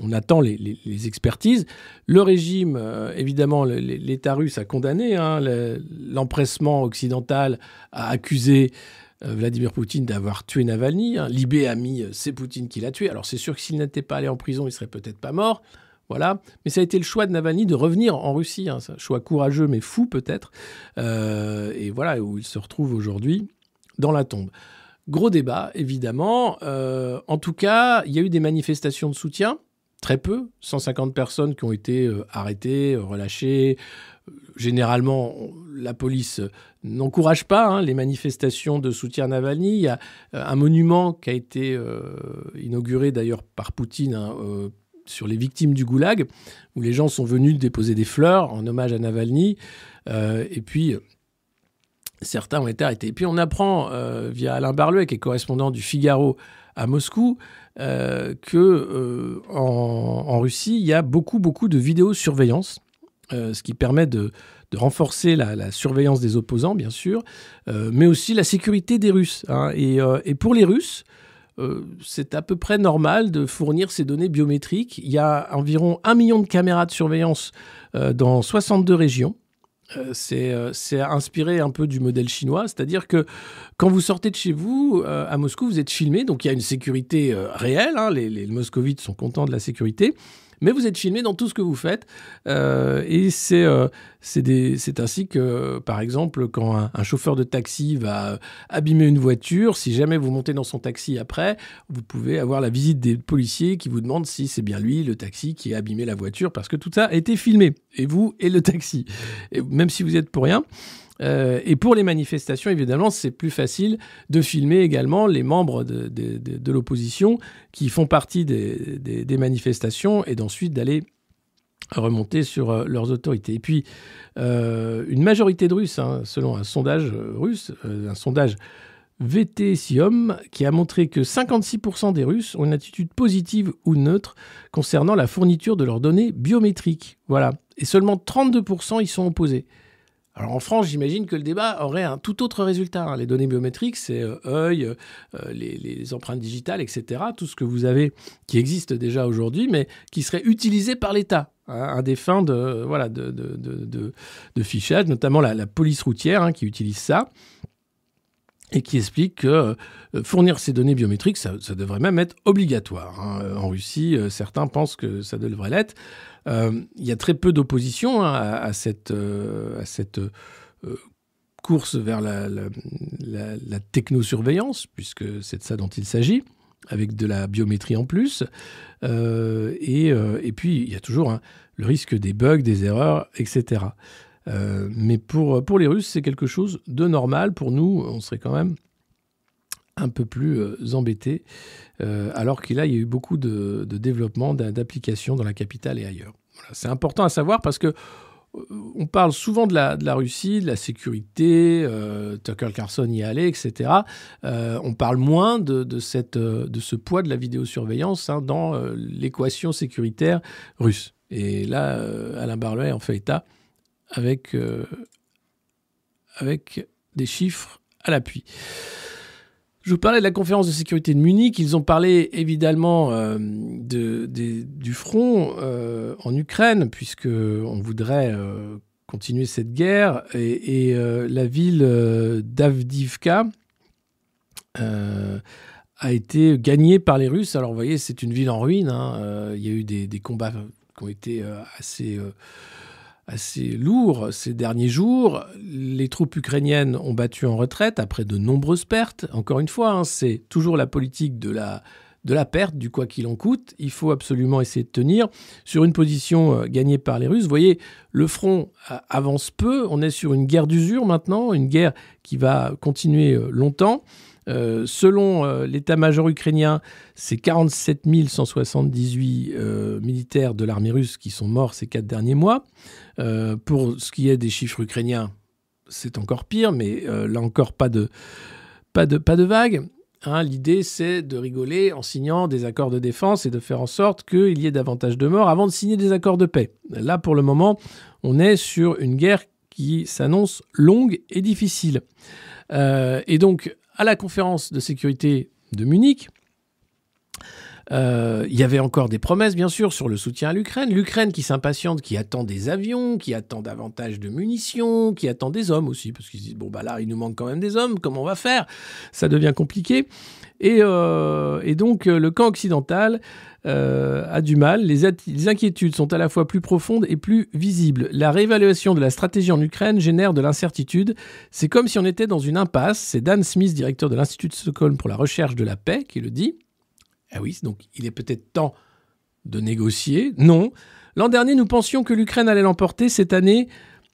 On attend les, expertises. Le régime, euh, évidemment, l'État russe a condamné hein, le- l'empressement occidental, a accusé euh, Vladimir Poutine d'avoir tué Navalny. hein. Libé a mis euh, c'est Poutine qui l'a tué. Alors c'est sûr que s'il n'était pas allé en prison, il serait peut-être pas mort. Voilà. Mais ça a été le choix de Navalny de revenir en Russie. hein. Un choix courageux mais fou peut-être. Et voilà où il se retrouve aujourd'hui dans la tombe. Gros débat, évidemment. En tout cas, il y a eu des manifestations de soutien. Très peu, 150 personnes qui ont été euh, arrêtées, euh, relâchées. Euh, Généralement, la police n'encourage pas hein, les manifestations de soutien à Navalny. Il y a un monument qui a été inauguré d'ailleurs par Poutine hein, sur les victimes du goulag, où les gens sont venus déposer des fleurs en hommage à Navalny. Et puis, certains ont été arrêtés. Et puis, on apprend via Alain Barleux, qui est correspondant du Figaro à Moscou, euh, que euh, en, Russie, il y a beaucoup, beaucoup de vidéosurveillance, euh, ce qui permet de, renforcer la, la surveillance des opposants, bien sûr, mais aussi la sécurité des Russes. hein. Et, pour les Russes, c'est à peu près normal de fournir ces données biométriques. Il y a environ un million de caméras de surveillance dans 62 régions. Euh, c'est euh, c'est inspiré un peu du modèle chinois, c'est-à-dire que quand vous sortez de chez vous euh, à Moscou, vous êtes filmé, donc il y a une sécurité réelle, hein, les moscovites sont contents de la sécurité, mais vous êtes filmé dans tout ce que vous faites, euh, et c'est euh, c'est ainsi que, par exemple, quand un, un chauffeur de taxi va abîmer une voiture, si jamais vous montez dans son taxi après, vous pouvez avoir la visite des policiers qui vous demandent si c'est bien lui, le taxi, qui a abîmé la voiture, parce que tout ça a été filmé, et vous et le taxi, et même si vous êtes pour rien. Euh, et pour les manifestations, évidemment, c'est plus facile de filmer également les membres de, l'opposition qui font partie des, manifestations et d'ensuite d'aller remonter sur euh, leurs autorités. Et puis, euh, une majorité de Russes, hein, selon un sondage russe, un sondage VT-Siom, qui a montré que 56% des Russes ont une attitude positive ou neutre concernant la fourniture de leurs données biométriques. Voilà. Et seulement 32% y sont opposés. En France, j'imagine que le débat aurait un tout autre résultat. hein. Les données biométriques, c'est euh, œil, euh, les, empreintes digitales, etc. Tout ce que vous avez qui existe déjà aujourd'hui, mais qui serait utilisé par l'État hein, à des fins de, fichage, notamment la, police routière hein, qui utilise ça et qui explique que euh, fournir ces données biométriques, ça, ça devrait même être obligatoire. En Russie, certains pensent que ça devrait l'être. Euh, Il y a très peu d'opposition hein, à, cette, euh, euh, course vers la, la, la- la technosurveillance, puisque c'est de ça dont il s'agit, avec de la biométrie en plus. Et, puis, il y a toujours hein, le risque des bugs, des erreurs, etc. Mais pour les Russes, c'est quelque chose de normal. Pour nous, on serait quand même un peu plus euh, embêtés, euh, alors qu'il y a eu beaucoup de, développement d'a- d'applications dans la capitale et ailleurs. C'est important à savoir parce que euh, on parle souvent de la, Russie, de la sécurité, Tucker Carlson y est allé, etc. On parle moins de, ce poids de la vidéosurveillance hein, dans l'équation sécuritaire russe. Et là, Alain Barlois en fait état avec des chiffres à l'appui. Je vous parlais de la conférence de sécurité de Munich. Ils ont parlé évidemment euh, du front euh, en Ukraine, puisque on voudrait euh, continuer cette guerre. Et, la ville d'Avdivka a été gagnée par les Russes. Alors vous voyez, c'est une ville en ruine. hein. Il y a eu des, combats qui ont été assez... assez lourd ces derniers jours. Les troupes ukrainiennes ont battu en retraite après de nombreuses pertes. Encore une fois, hein, c'est toujours la politique de la, de la perte, du quoi qu'il en coûte. Il faut absolument essayer de tenir sur une position euh, gagnée par les Russes. Vous voyez, le front euh, avance peu. On est sur une guerre d'usure maintenant, une guerre qui va continuer euh, longtemps. Euh, selon euh, l'état-major ukrainien, c'est 47 178 euh, militaires de l'armée russe qui sont morts ces quatre derniers mois. Euh, pour ce qui est des chiffres ukrainiens, c'est encore pire, mais là encore, pas de, pas de, pas de vague. Hein, L'idée, c'est de rigoler en signant des accords de défense et de faire en sorte qu'il y ait davantage de morts avant de signer des accords de paix. Là, pour le moment, on est sur une guerre qui s'annonce longue et difficile. Et donc, à la conférence de sécurité de Munich, euh, il y avait encore des promesses, bien sûr, sur le soutien à l'Ukraine. L'Ukraine qui s'impatiente, qui attend des avions, qui attend davantage de munitions, qui attend des hommes aussi, parce qu'ils se disent, bon, bah là, il nous manque quand même des hommes, comment on va faire? Ça devient compliqué. Et, euh, et donc, euh, le camp occidental euh, a du mal. Les, les inquiétudes sont à la fois plus profondes et plus visibles. La réévaluation de la stratégie en Ukraine génère de l'incertitude. C'est comme si on était dans une impasse. C'est Dan Smith, directeur de l'Institut de Stockholm pour la recherche de la paix, qui le dit. Ah oui, donc il est peut-être temps de négocier. Non. L'an dernier, nous pensions que l'Ukraine allait l'emporter. Cette année,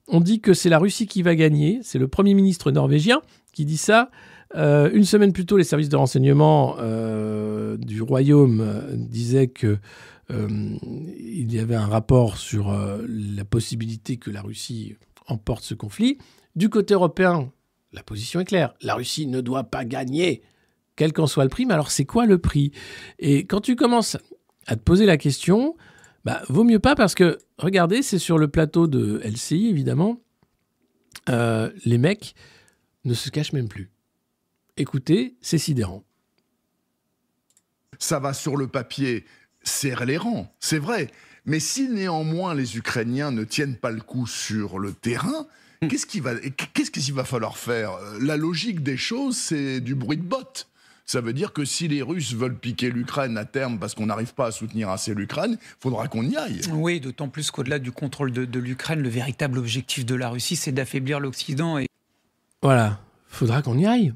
on dit que c'est la Russie qui va gagner. C'est le Premier ministre norvégien qui dit ça. Euh, une semaine plus tôt, les services de renseignement euh, du Royaume euh, disaient que il y avait un rapport sur la possibilité que la Russie emporte ce conflit. Du côté européen, la position est claire. La Russie ne doit pas gagner, quel qu'en soit le prix. Mais alors, c'est quoi le prix? Et quand tu commences à te poser la question, bah, vaut mieux pas parce que, regardez, c'est sur le plateau de LCI, évidemment. Les mecs ne se cachent même plus. Écoutez, c'est sidérant. ça va sur le papier serrer les rangs, c'est vrai. Mais si néanmoins les Ukrainiens ne tiennent pas le coup sur le terrain, qu'est-ce qu'il va, qu'est-ce qu'il va falloir faire? La logique des choses, c'est du bruit de botte. Ça veut dire que si les Russes veulent piquer l'Ukraine à terme parce qu'on n'arrive pas à soutenir assez l'Ukraine, faudra qu'on y aille. Oui, d'autant plus qu'au-delà du contrôle de, de l'Ukraine, le véritable objectif de la Russie, c'est d'affaiblir l'Occident. Et Voilà, faudra qu'on y aille.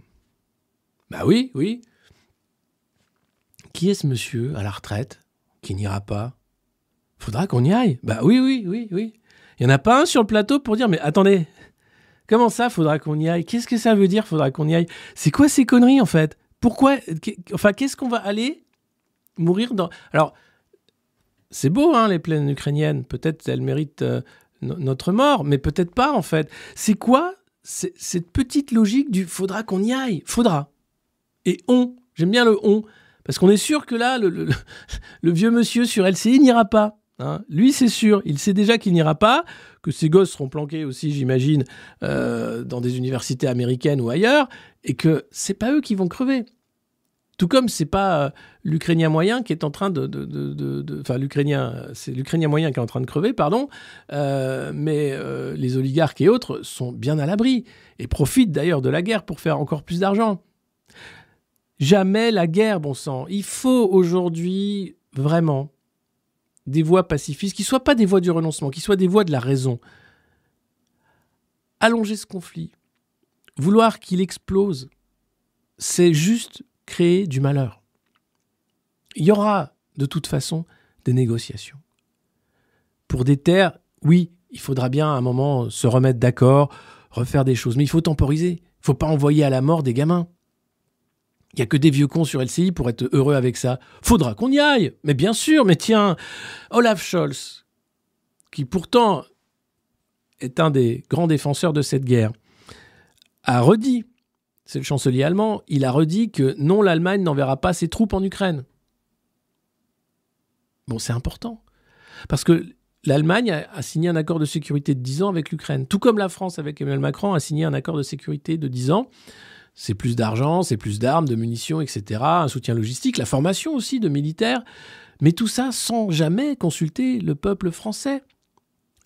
Bah oui, oui. Qui est ce monsieur à la retraite qui n'ira pas? Faudra qu'on y aille. Bah oui, oui, oui, oui. Il n'y en a pas un sur le plateau pour dire, mais attendez, comment ça, faudra qu'on y aille? Qu'est-ce que ça veut dire, faudra qu'on y aille? C'est quoi ces conneries, en fait? Pourquoi Enfin, qu'est-ce qu'on va aller mourir dans... Alors, c'est beau, hein, les plaines ukrainiennes. Peut-être elles méritent euh, no- notre mort, mais peut-être pas, en fait. C'est quoi cette petite logique du faudra qu'on y aille, faudra. Et on, j'aime bien le on, parce qu'on est sûr que là, le, vieux monsieur sur LCI n'ira pas. hein. Lui, c'est sûr, il sait déjà qu'il n'ira pas, que ses gosses seront planqués aussi, j'imagine, euh, dans des universités américaines ou ailleurs, et que c'est pas eux qui vont crever. Tout comme c'est pas euh, l'Ukrainien moyen qui est en train de, enfin l'Ukrainien, c'est l'Ukrainien moyen qui est en train de crever, pardon, euh, mais les oligarques et autres sont bien à l'abri et profitent d'ailleurs de la guerre pour faire encore plus d'argent. Jamais la guerre, bon sang. Il faut aujourd'hui vraiment des voies pacifistes qui soient pas des voies du renoncement, qui soient des voies de la raison. Allonger ce conflit, vouloir qu'il explose, c'est juste créer du malheur. Il y aura de toute façon des négociations. Pour des terres, oui, il faudra bien à un moment se remettre d'accord, refaire des choses, mais il faut temporiser. Il faut pas envoyer à la mort des gamins. Il n'y a que des vieux cons sur LCI pour être heureux avec ça. Faudra qu'on y aille. Mais bien sûr, mais tiens, Olaf Scholz, qui pourtant est un des grands défenseurs de cette guerre, a redit, c'est le chancelier allemand, il a redit que non, l'Allemagne n'enverra pas ses troupes en Ukraine. Bon, c'est important. Parce que l'Allemagne a, a signé un accord de sécurité de 10 ans avec l'Ukraine. Tout comme la France, avec Emmanuel Macron, a signé un accord de sécurité de 10 ans. C'est plus d'argent, c'est plus d'armes, de munitions, etc. Un soutien logistique, la formation aussi de militaires. Mais tout ça sans jamais consulter le peuple français.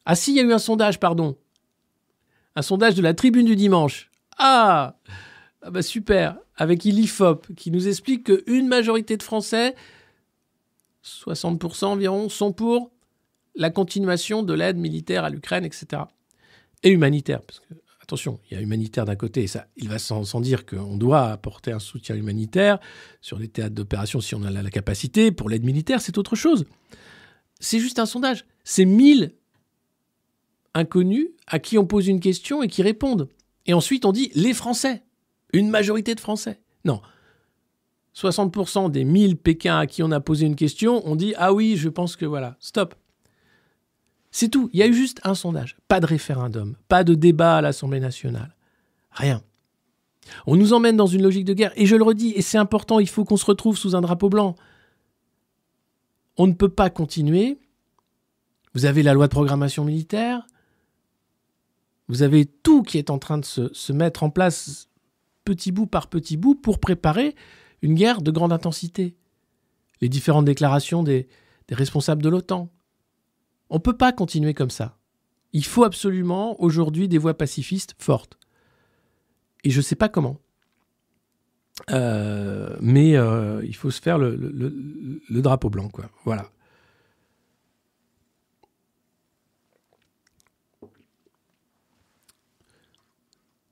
Ah si, il y a eu un sondage, pardon. Un sondage de la Tribune du dimanche. Ah, ah bah super, avec Ilifop, qui nous explique qu'une majorité de Français, 60% environ, sont pour la continuation de l'aide militaire à l'Ukraine, etc. Et humanitaire, parce que attention, il y a humanitaire d'un côté, et ça, il va sans, dire qu'on doit apporter un soutien humanitaire sur les théâtres d'opération si on a la, capacité. Pour l'aide militaire, c'est autre chose. C'est juste un sondage. C'est 1000 inconnus à qui on pose une question et qui répondent. Et ensuite, on dit les Français. Une majorité de Français. Non. 60% des 1000 Pékins à qui on a posé une question, on dit Ah oui, je pense que voilà, stop. C'est tout. Il y a eu juste un sondage. Pas de référendum. Pas de débat à l'Assemblée nationale. Rien. On nous emmène dans une logique de guerre. Et je le redis, et c'est important, il faut qu'on se retrouve sous un drapeau blanc. On ne peut pas continuer. Vous avez la loi de programmation militaire. Vous avez tout qui est en train de se, mettre en place petit bout par petit bout pour préparer une guerre de grande intensité. Les différentes déclarations des responsables de l'OTAN. On ne peut pas continuer comme ça. Il faut absolument aujourd'hui des voix pacifistes fortes. Et je ne sais pas comment. Euh, mais euh, il faut se faire le, drapeau blanc. Voilà.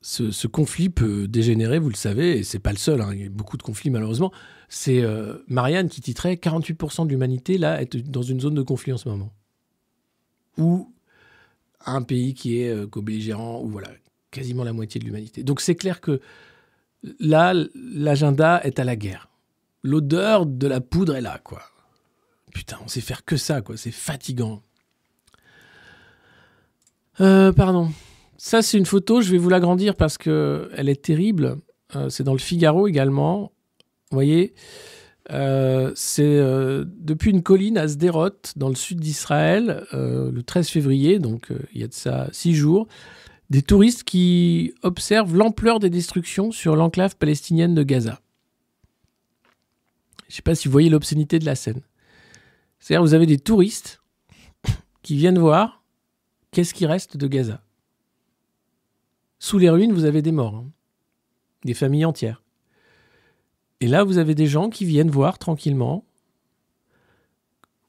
Ce, ce conflit peut dégénérer, vous le savez, et c'est pas le seul. hein, il y a beaucoup de conflits malheureusement. C'est euh, Marianne qui titrait 48% de l'humanité là est dans une zone de conflit en ce moment ou un pays qui est euh, co-belligérant, ou voilà, quasiment la moitié de l'humanité. Donc c'est clair que là, l'agenda est à la guerre. L'odeur de la poudre est là, quoi. Putain, on sait faire que ça, quoi. C'est fatigant. Euh, pardon. Ça, c'est une photo, je vais vous l'agrandir parce que elle est terrible. Euh, c'est dans le Figaro également. Vous voyez? Euh, c'est euh, depuis une colline à Sderot, dans le sud d'Israël, euh, le 13 février, donc il y a de ça six jours, des touristes qui observent l'ampleur des destructions sur l'enclave palestinienne de Gaza. Je ne sais pas si vous voyez l'obscénité de la scène. C'est-à-dire, vous avez des touristes qui viennent voir qu'est-ce qui reste de Gaza. Sous les ruines, vous avez des morts, hein. des familles entières. Et là, vous avez des gens qui viennent voir tranquillement.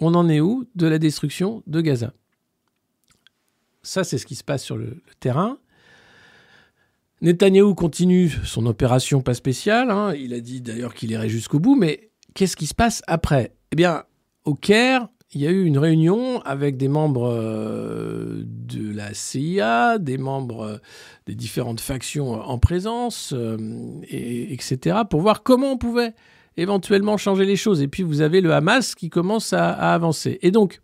On en est où de la destruction de Gaza? Ça, c'est ce qui se passe sur le, terrain. Netanyahou continue son opération pas spéciale. hein. Il a dit d'ailleurs qu'il irait jusqu'au bout. Mais qu'est-ce qui se passe après? Eh bien, au Caire, il y a eu une réunion avec des membres euh, de la CIA, des membres euh, des différentes factions en présence, euh, et, etc., pour voir comment on pouvait éventuellement changer les choses. Et puis vous avez le Hamas qui commence à, avancer. Et donc,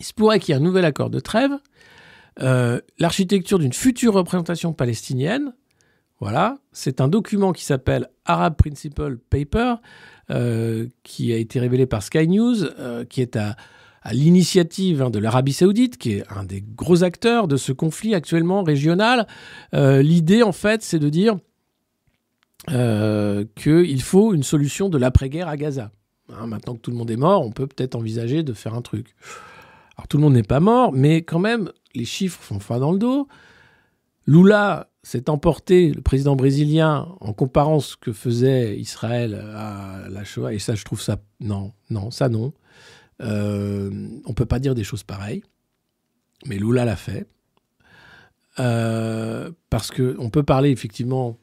il se pourrait qu'il y ait un nouvel accord de trêve, euh, l'architecture d'une future représentation palestinienne. Voilà, c'est un document qui s'appelle Arab Principle Paper, euh, qui a été révélé par Sky News, euh, qui est à, l'initiative hein, de l'Arabie Saoudite, qui est un des gros acteurs de ce conflit actuellement régional. Euh, L'idée, en fait, c'est de dire qu'il faut une solution de l'après-guerre à Gaza. Hein, maintenant que tout le monde est mort, on peut peut-être envisager de faire un truc. Alors tout le monde n'est pas mort, mais quand même, les chiffres font froid dans le dos. Lula s'est emporté, le président brésilien, en comparant ce que faisait Israël à la Shoah, et ça, je trouve ça... Non, non, ça non. Euh, on peut pas dire des choses pareilles, mais Lula l'a fait. Euh, parce que on peut parler effectivement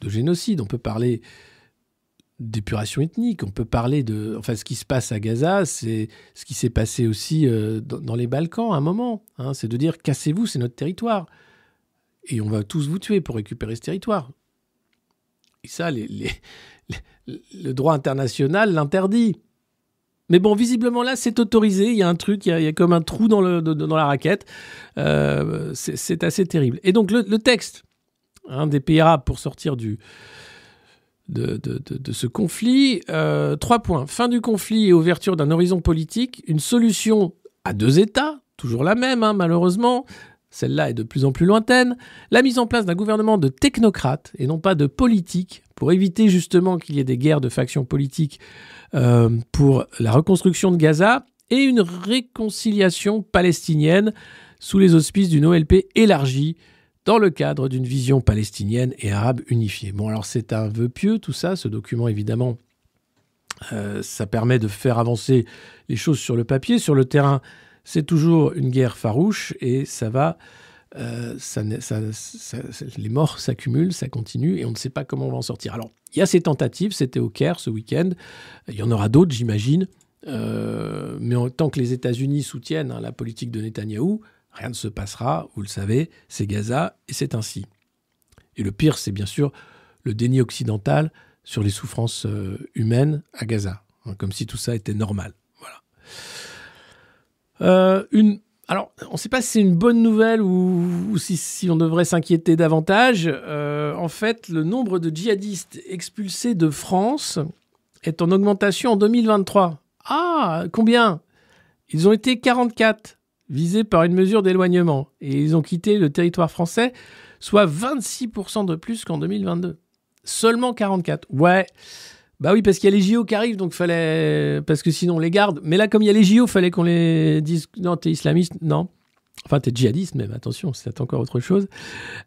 de génocide, on peut parler d'épuration ethnique, on peut parler de... Enfin, ce qui se passe à Gaza, c'est ce qui s'est passé aussi euh, dans, dans les Balkans à un moment. hein. c'est de dire, cassez-vous, c'est notre territoire. Et on va tous vous tuer pour récupérer ce territoire. Et ça, le droit international l'interdit. Mais bon, visiblement là, c'est autorisé. Il y a un truc, il y a, comme un trou dans, la raquette. Euh, c'est assez terrible. Et donc, le, texte hein, des pays arabes pour sortir de ce conflit, euh, trois points. Fin du conflit et ouverture d'un horizon politique. Une solution à deux États, toujours la même, hein, malheureusement. Celle-là est de plus en plus lointaine. La mise en place d'un gouvernement de technocrates et non pas de politiques pour éviter justement qu'il y ait des guerres de factions politiques euh, pour la reconstruction de Gaza et une réconciliation palestinienne sous les auspices d'une OLP élargie dans le cadre d'une vision palestinienne et arabe unifiée. Bon, alors c'est un vœu pieux tout ça, ce document évidemment, euh, ça permet de faire avancer les choses sur le papier. Sur le terrain, c'est toujours une guerre farouche et ça va euh, les morts s'accumulent, ça continue, et on ne sait pas comment on va en sortir. Alors, il y a ces tentatives, c'était au Caire ce week-end, il y en aura d'autres, j'imagine, Euh, mais en tant que les États-Unis soutiennent hein, la politique de Netanyahou, rien ne se passera, vous le savez, c'est Gaza, et c'est ainsi. Et le pire, c'est bien sûr le déni occidental sur les souffrances euh, humaines à Gaza, hein, comme si tout ça était normal. Euh, alors, on ne sait pas si c'est une bonne nouvelle ou, si on devrait s'inquiéter davantage. Euh, en fait, le nombre de djihadistes expulsés de France est en augmentation en 2023. Ah, combien? Ils ont été 44 visés par une mesure d'éloignement et ils ont quitté le territoire français, soit 26% de plus qu'en 2022. Seulement 44. Ouais. Bah oui, parce qu'il y a les JO qui arrivent, donc fallait. Parce que sinon on les garde. Mais là, comme il y a les JO, fallait qu'on les dise. Non, t'es islamiste Non. Enfin, t'es djihadiste, même, attention, c'est encore autre chose.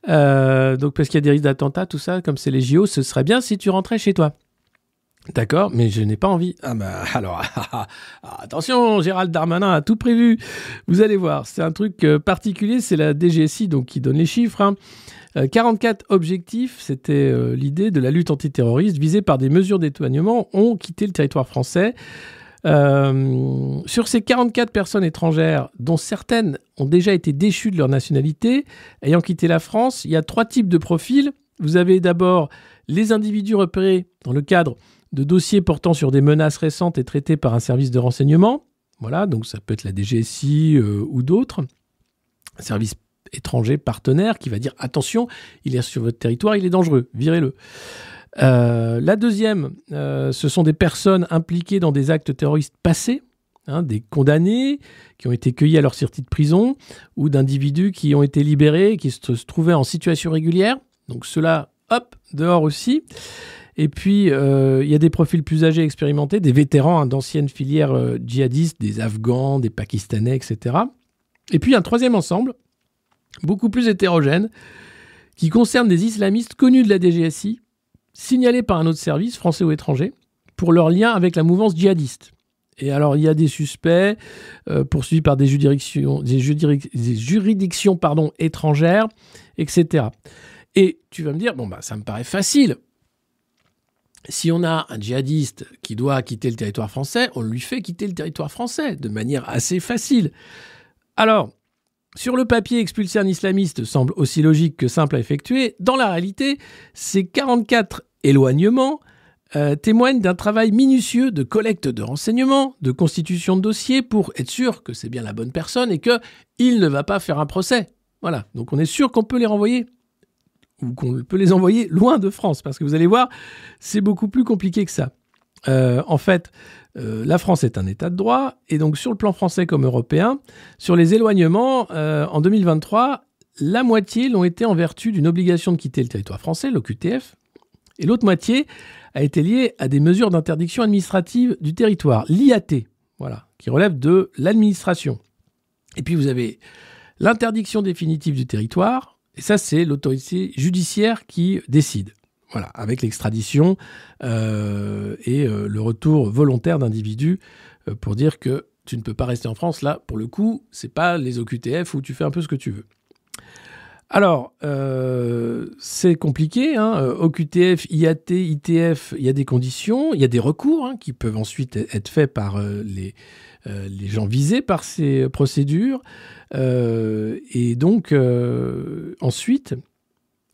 Euh, donc, parce qu'il y a des risques d'attentats, tout ça, comme c'est les JO, ce serait bien si tu rentrais chez toi. D'accord, mais je n'ai pas envie. Ah bah alors, attention, Gérald Darmanin a tout prévu. Vous allez voir, c'est un truc euh, particulier, c'est la DGSI donc qui donne les chiffres. hein. Euh, 44 objectifs, c'était euh, l'idée de la lutte antiterroriste visée par des mesures d'éloignement, ont quitté le territoire français. Euh, sur ces 44 personnes étrangères, dont certaines ont déjà été déchues de leur nationalité, ayant quitté la France, il y a trois types de profils. Vous avez d'abord les individus repérés dans le cadre de dossiers portant sur des menaces récentes et traités par un service de renseignement. Voilà, donc ça peut être la DGSI euh, ou d'autres. Service étranger partenaire qui va dire attention, il est sur votre territoire, il est dangereux, virez-le. Euh, la deuxième, euh, ce sont des personnes impliquées dans des actes terroristes passés, hein, des condamnés qui ont été cueillis à leur sortie de prison ou d'individus qui ont été libérés et qui se, se trouvaient en situation régulière. Donc ceux-là, hop, dehors aussi. Et puis, euh, il y a des profils plus âgés expérimentés, des vétérans hein, d'anciennes filières euh, djihadistes, des Afghans, des Pakistanais, etc. Et puis, un troisième ensemble, beaucoup plus hétérogène, qui concerne des islamistes connus de la DGSI, signalés par un autre service, français ou étranger, pour leur lien avec la mouvance djihadiste. Et alors, il y a des suspects euh, poursuivis par des juridictions, étrangères, etc. Et tu vas me dire, bon, bah, ça me paraît facile. Si on a un djihadiste qui doit quitter le territoire français, on lui fait quitter le territoire français de manière assez facile. Alors, sur le papier, expulser un islamiste semble aussi logique que simple à effectuer. Dans la réalité, ces 44 éloignements euh, témoignent d'un travail minutieux de collecte de renseignements, de constitution de dossiers pour être sûr que c'est bien la bonne personne et qu'il ne va pas faire un procès. Voilà, donc on est sûr qu'on peut les renvoyer ou qu'on peut les envoyer loin de France parce que vous allez voir, c'est beaucoup plus compliqué que ça. Euh, en fait, euh, la France est un État de droit, et donc sur le plan français comme européen, sur les éloignements, euh, en 2023, la moitié l'ont été en vertu d'une obligation de quitter le territoire français, l'OQTF, et l'autre moitié a été liée à des mesures d'interdiction administrative du territoire, l'IAT, voilà, qui relève de l'administration. Et puis vous avez l'interdiction définitive du territoire, et ça c'est l'autorité judiciaire qui décide. Voilà, avec l'extradition euh, et euh, le retour volontaire d'individus euh, pour dire que tu ne peux pas rester en France. Là, pour le coup, c'est pas les OQTF où tu fais un peu ce que tu veux. Alors, c'est compliqué. Hein. OQTF, IAT, ITF, il y a des conditions, il y a des recours hein, qui peuvent ensuite être faits par les, les gens visés par ces procédures. Euh, et donc, euh, ensuite,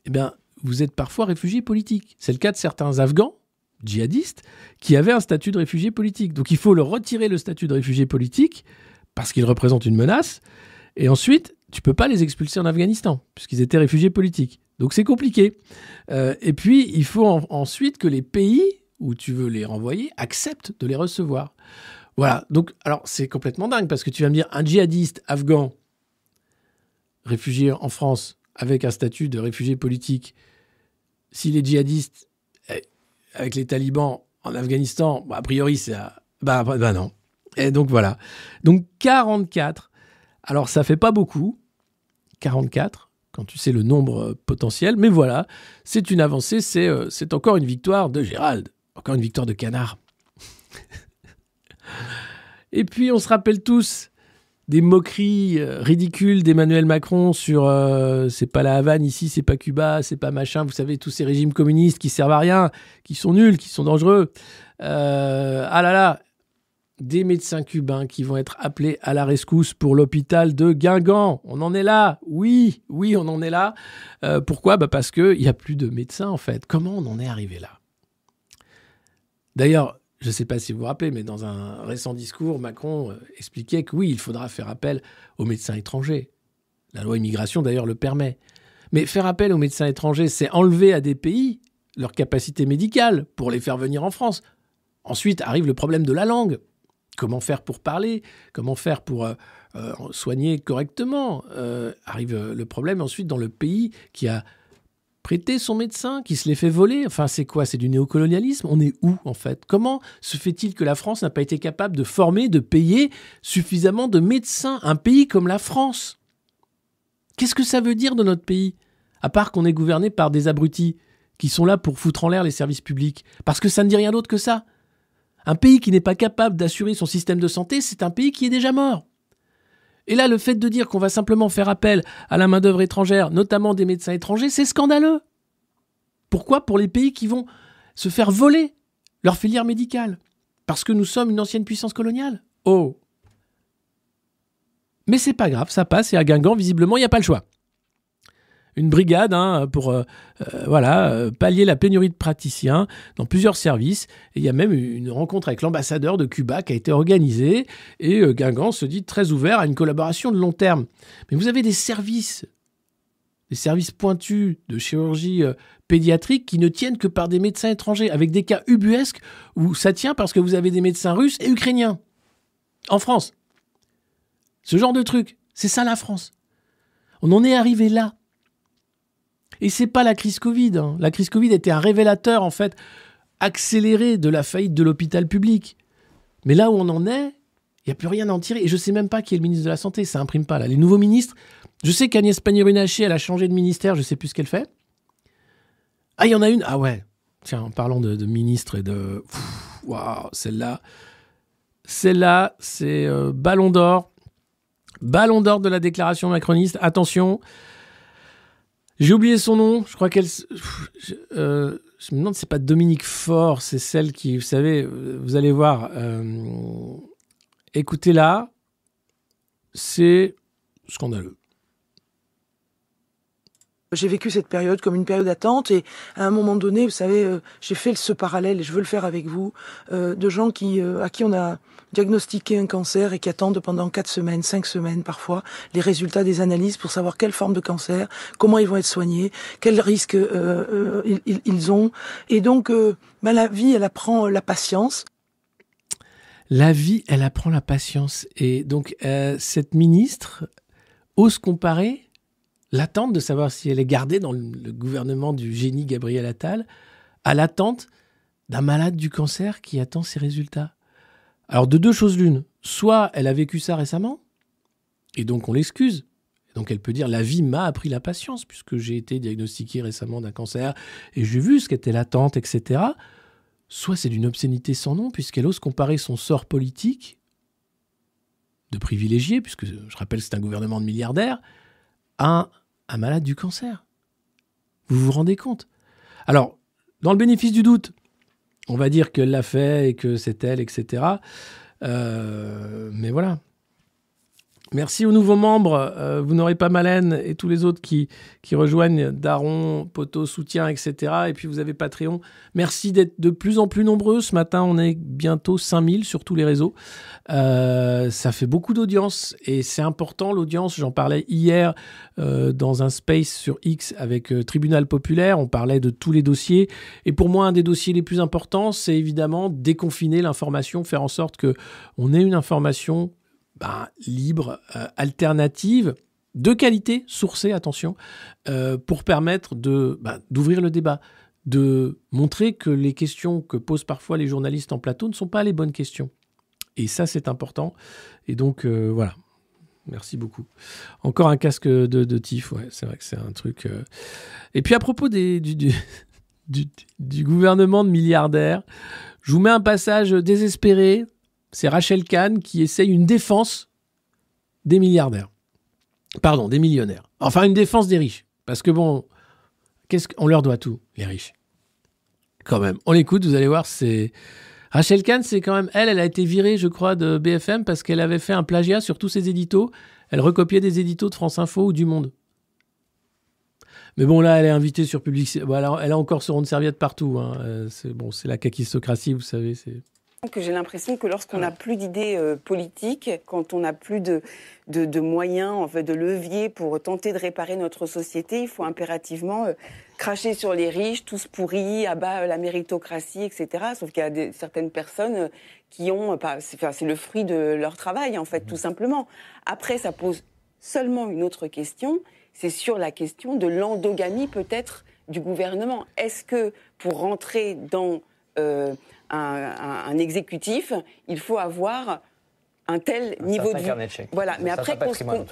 eh bien, vous êtes parfois réfugié politique. C'est le cas de certains Afghans djihadistes qui avaient un statut de réfugié politique. Donc il faut leur retirer le statut de réfugié politique parce qu'ils représentent une menace. Et ensuite, tu peux pas les expulser en Afghanistan puisqu'ils étaient réfugiés politiques. Donc c'est compliqué. Euh, et puis il faut en- ensuite que les pays où tu veux les renvoyer acceptent de les recevoir. Voilà. Donc alors c'est complètement dingue parce que tu vas me dire un djihadiste afghan réfugié en France avec un statut de réfugié politique, s'il est djihadiste eh, avec les talibans en Afghanistan, a priori, c'est. Bah, bah, bah non. Et donc voilà. Donc 44. Alors ça fait pas beaucoup. 44, quand tu sais le nombre euh, potentiel. Mais voilà, c'est une avancée. C'est euh, c'est encore une victoire de Gérald. Encore une victoire de Canard. Et puis on se rappelle tous des moqueries euh, ridicules d'Emmanuel Macron sur euh, c'est pas la Havane ici, c'est pas Cuba, c'est pas machin, vous savez, tous ces régimes communistes qui servent à rien, qui sont nuls, qui sont dangereux. Euh, ah là là, des médecins cubains qui vont être appelés à la rescousse pour l'hôpital de Guingamp. On en est là, oui, oui, on en est là. Pourquoi? Bah Parce qu'il n'y a plus de médecins en fait. Comment on en est arrivé là? D'ailleurs, je ne sais pas si vous vous rappelez, mais dans un récent discours, Macron euh, expliquait que oui, il faudra faire appel aux médecins étrangers. La loi immigration d'ailleurs le permet. Mais faire appel aux médecins étrangers, c'est enlever à des pays leur capacité médicale pour les faire venir en France. Ensuite arrive le problème de la langue. Comment faire pour parler? Comment faire pour euh, euh, soigner correctement? Arrive le problème ensuite dans le pays qui a prêté son médecin, qui se l'est fait voler? Enfin, c'est quoi? C'est du néocolonialisme? On est où en fait? Comment se fait-il que la France n'a pas été capable de former, de payer suffisamment de médecins? Un pays comme la France Qu'est-ce que ça veut dire de notre pays? À part qu'on est gouverné par des abrutis qui sont là pour foutre en l'air les services publics. Parce que ça ne dit rien d'autre que ça. Un pays qui n'est pas capable d'assurer son système de santé, c'est un pays qui est déjà mort. Et là, le fait de dire qu'on va simplement faire appel à la main-d'œuvre étrangère, notamment des médecins étrangers, c'est scandaleux. Pourquoi? Pour les pays qui vont se faire voler leur filière médicale. Parce que nous sommes une ancienne puissance coloniale. Oh Mais c'est pas grave, ça passe, et à Guingamp, visiblement, il n'y a pas le choix une brigade hein, pour euh, euh, euh, pallier la pénurie de praticiens dans plusieurs services. Et il y a même une rencontre avec l'ambassadeur de Cuba qui a été organisée. Et Guingamp se dit très ouvert à une collaboration de long terme. Mais vous avez des services, des services pointus de chirurgie pédiatrique qui ne tiennent que par des médecins étrangers, avec des cas ubuesques où ça tient parce que vous avez des médecins russes et ukrainiens en France. Ce genre de truc, c'est ça la France. On en est arrivé là. Et c'est pas la crise Covid. hein. La crise Covid était un révélateur, en fait, accéléré de la faillite de l'hôpital public. Mais là où on en est, il n'y a plus rien à en tirer. Et je sais même pas qui est le ministre de la Santé. Ça imprime pas, là. Les nouveaux ministres, je sais qu'Agnès Pannier-Runacher, elle a changé de ministère, je sais plus ce qu'elle fait. Ah, il y en a une. Ah ouais. Tiens, en parlant de, de ministre et de. Waouh, celle-là. Celle-là, c'est euh, Ballon d'Or. Ballon d'Or de la déclaration macroniste. Attention. J'ai oublié son nom. Je crois qu'elle. Je, euh, je me demande si c'est pas Dominique Faure. C'est celle qui, vous savez, euh, vous allez voir. euh, Écoutez-la. C'est scandaleux. J'ai vécu cette période comme une période d'attente et à un moment donné, vous savez, euh, j'ai fait ce parallèle et je veux le faire avec vous, euh, de gens qui, euh, à qui on a diagnostiqué un cancer et qui attendent pendant quatre semaines, cinq semaines parfois, les résultats des analyses pour savoir quelle forme de cancer, comment ils vont être soignés, quels risques ils- ont. Et donc, ben, la vie, elle apprend la patience. La vie, elle apprend la patience. Et donc, cette ministre ose comparer l'attente de savoir si elle est gardée dans le, gouvernement du génie Gabriel Attal à l'attente d'un malade du cancer qui attend ses résultats. Alors, de deux choses l'une. Soit elle a vécu ça récemment, et donc on l'excuse. Donc elle peut dire la vie m'a appris la patience puisque j'ai été diagnostiqué récemment d'un cancer et j'ai vu ce qu'était l'attente, etc. Soit c'est d'une obscénité sans nom puisqu'elle ose comparer son sort politique de privilégié, puisque je rappelle c'est un gouvernement de milliardaires, à un malade du cancer. Vous vous rendez compte? Alors, dans le bénéfice du doute, on va dire qu'elle l'a fait et que c'est elle, etc. Euh, mais voilà. Merci aux nouveaux membres. Euh, vous n'aurez pas Malène et tous les autres qui, qui rejoignent Daron, Poto, Soutien, etc. Et puis vous avez Patreon. Merci d'être de plus en plus nombreux. Ce matin, on est bientôt 5000 sur tous les réseaux. Euh, ça fait beaucoup d'audience et c'est important l'audience. J'en parlais hier euh, dans un space sur X avec Tribunal Populaire. On parlait de tous les dossiers. Et pour moi, un des dossiers les plus importants, c'est évidemment déconfiner l'information, faire en sorte que on ait une information ben, libre, euh, alternative, de qualité, sourcée, attention, euh, pour permettre ben, d'ouvrir le débat, de montrer que les questions que posent parfois les journalistes en plateau ne sont pas les bonnes questions. Et ça, c'est important. Et donc, euh, voilà. Merci beaucoup. Encore un casque de, tif, ouais, c'est vrai que c'est un truc. Et puis à propos du, du gouvernement de milliardaires, je vous mets un passage désespéré. C'est Rachel Kahn qui essaye une défense des milliardaires. Pardon, des millionnaires. Enfin, une défense des riches. Parce que bon, qu'est-ce qu'on leur doit tout, les riches Quand même. On l'écoute, vous allez voir, c'est. Rachel Kahn, c'est quand même. Elle, elle a été virée, je crois, de BFM parce qu'elle avait fait un plagiat sur tous ses éditos. Elle recopiait des éditos de France Info ou du Monde. Mais bon, là, elle est invitée sur Public. Voilà, elle a encore son rond de serviette partout. hein. Euh, C'est bon, c'est la kakistocratie, vous savez. Que j'ai l'impression que lorsqu'on n'a plus d'idées euh, politiques, quand on n'a plus de, de, de moyens, en fait, de leviers pour tenter de réparer notre société, il faut impérativement euh, cracher sur les riches, tous pourris, abat la méritocratie, etc. Sauf qu'il y a des, certaines personnes euh, qui ont, euh, pas- c'est enfin, c'est le fruit de leur travail, en fait, tout simplement. Après, ça pose seulement une autre question, c'est sur la question de l'endogamie peut-être du gouvernement. Est-ce que pour rentrer dans euh, un, un- un exécutif, il faut avoir un tel Un niveau de vie. Voilà, mais après qu'on.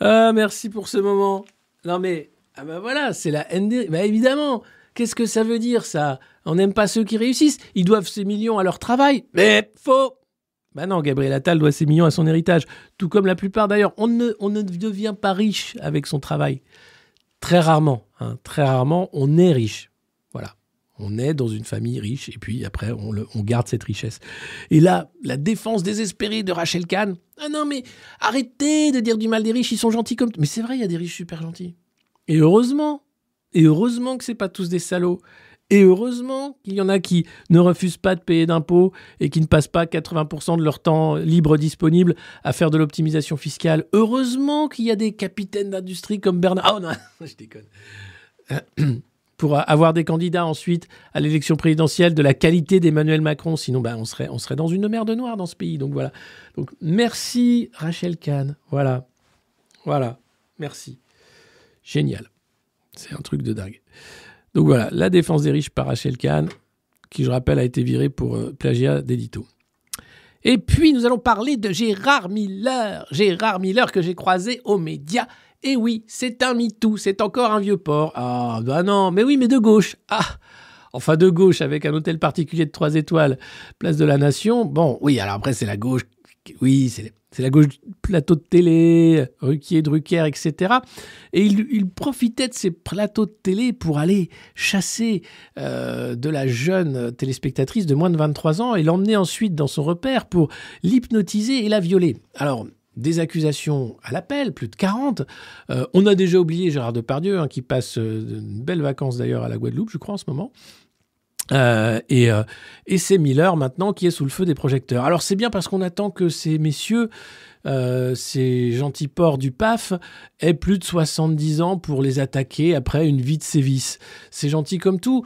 Ah, merci pour ce moment. Non, mais, ah bah voilà, c'est la ND. Bah évidemment, qu'est-ce que ça veut dire, ça? On n'aime pas ceux qui réussissent. Ils doivent ces millions à leur travail. Mais faux Bah non, Gabriel Attal doit ses millions à son héritage. Tout comme la plupart d'ailleurs. On ne, on ne devient pas riche avec son travail. Très rarement, hein, très rarement, on est riche. Voilà. On est dans une famille riche et puis après, on, garde cette richesse. Et là, la défense désespérée de Rachel Kahn. Ah non, mais arrêtez de dire du mal des riches, ils sont gentils comme. Mais c'est vrai, il y a des riches super gentils. Et heureusement. Et heureusement que c'est pas tous des salauds. Et heureusement qu'il y en a qui ne refusent pas de payer d'impôts et qui ne passent pas 80% de leur temps libre disponible à faire de l'optimisation fiscale. Heureusement qu'il y a des capitaines d'industrie comme Bernard. Oh non, je déconne. Pour avoir des candidats ensuite à l'élection présidentielle de la qualité d'Emmanuel Macron. Sinon, ben, on, serait, on serait dans une merde noire dans ce pays. Donc voilà. Merci Rachel Kahn. Voilà. Voilà. Merci. Génial. C'est un truc de dingue. Donc voilà, la défense des riches par Rachel Kahn, qui je rappelle a été virée pour euh, plagiat d'édito. Et puis nous allons parler de Gérard Miller. Gérard Miller que j'ai croisé aux médias. Et oui, c'est un MeToo, c'est encore un vieux port. Ah bah non, mais oui, mais de gauche. Ah Enfin de gauche avec un hôtel particulier de 3 étoiles, place de la Nation. Bon, oui, alors après c'est la gauche. Oui, c'est c'est la gauche plateau de télé, Ruquier, Drucker, etc. Et il, il profitait de ces plateaux de télé pour aller chasser euh, de la jeune téléspectatrice de moins de 23 ans et l'emmener ensuite dans son repère pour l'hypnotiser et la violer. Alors, des accusations à l'appel, plus de 40. Euh, on a déjà oublié Gérard Depardieu, hein, qui passe euh, de belles vacances d'ailleurs à la Guadeloupe, je crois, en ce moment. Euh, et, euh, et c'est Miller maintenant qui est sous le feu des projecteurs. Alors c'est bien parce qu'on attend que ces messieurs, euh, ces gentils porcs du PAF, aient plus de 70 ans pour les attaquer après une vie de sévice. C'est gentil comme tout.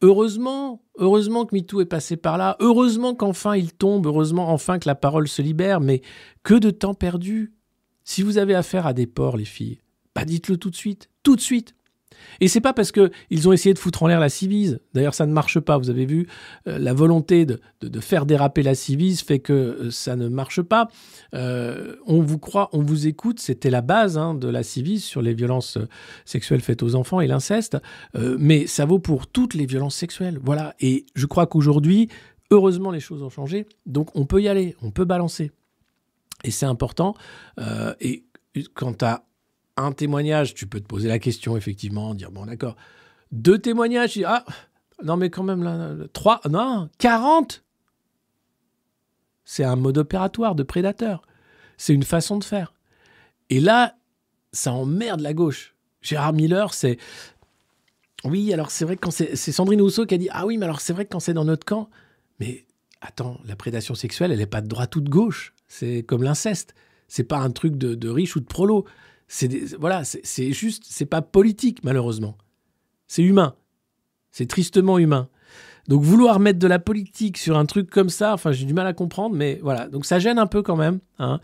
Heureusement, heureusement que MeToo est passé par là. Heureusement qu'enfin il tombe. Heureusement enfin que la parole se libère. Mais que de temps perdu. Si vous avez affaire à des porcs, les filles, bah dites-le tout de suite. Tout de suite. Et c'est pas parce que ils ont essayé de foutre en l'air la civise. D'ailleurs, ça ne marche pas. Vous avez vu, euh, la volonté de, faire déraper la civise fait que euh, ça ne marche pas. Euh, on vous croit, on vous écoute. C'était la base hein, de la civise sur les violences sexuelles faites aux enfants et l'inceste. Mais ça vaut pour toutes les violences sexuelles. Voilà. Et je crois qu'aujourd'hui, heureusement, les choses ont changé. Donc, on peut y aller, on peut balancer. Et c'est important. Et quant à un témoignage, tu peux te poser la question, effectivement, dire, bon, d'accord. Deux témoignages, tu dis, ah, non, mais quand même, là, trois, non, 40 C'est un mode opératoire de prédateur. C'est une façon de faire. Et là, ça emmerde la gauche. Gérard Miller, c'est. Oui, alors c'est vrai que quand c'est c'est Sandrine Rousseau qui a dit Ah oui, mais alors c'est vrai que quand c'est dans notre camp. Mais attends, la prédation sexuelle, elle n'est pas de droite ou de gauche. C'est comme l'inceste. C'est pas un truc de, de riche ou de prolo. C'est voilà, c'est juste, c'est pas politique malheureusement. C'est humain. C'est tristement humain. Donc vouloir mettre de la politique sur un truc comme ça, enfin j'ai du mal à comprendre, mais voilà. Donc ça gêne un peu quand même, hein,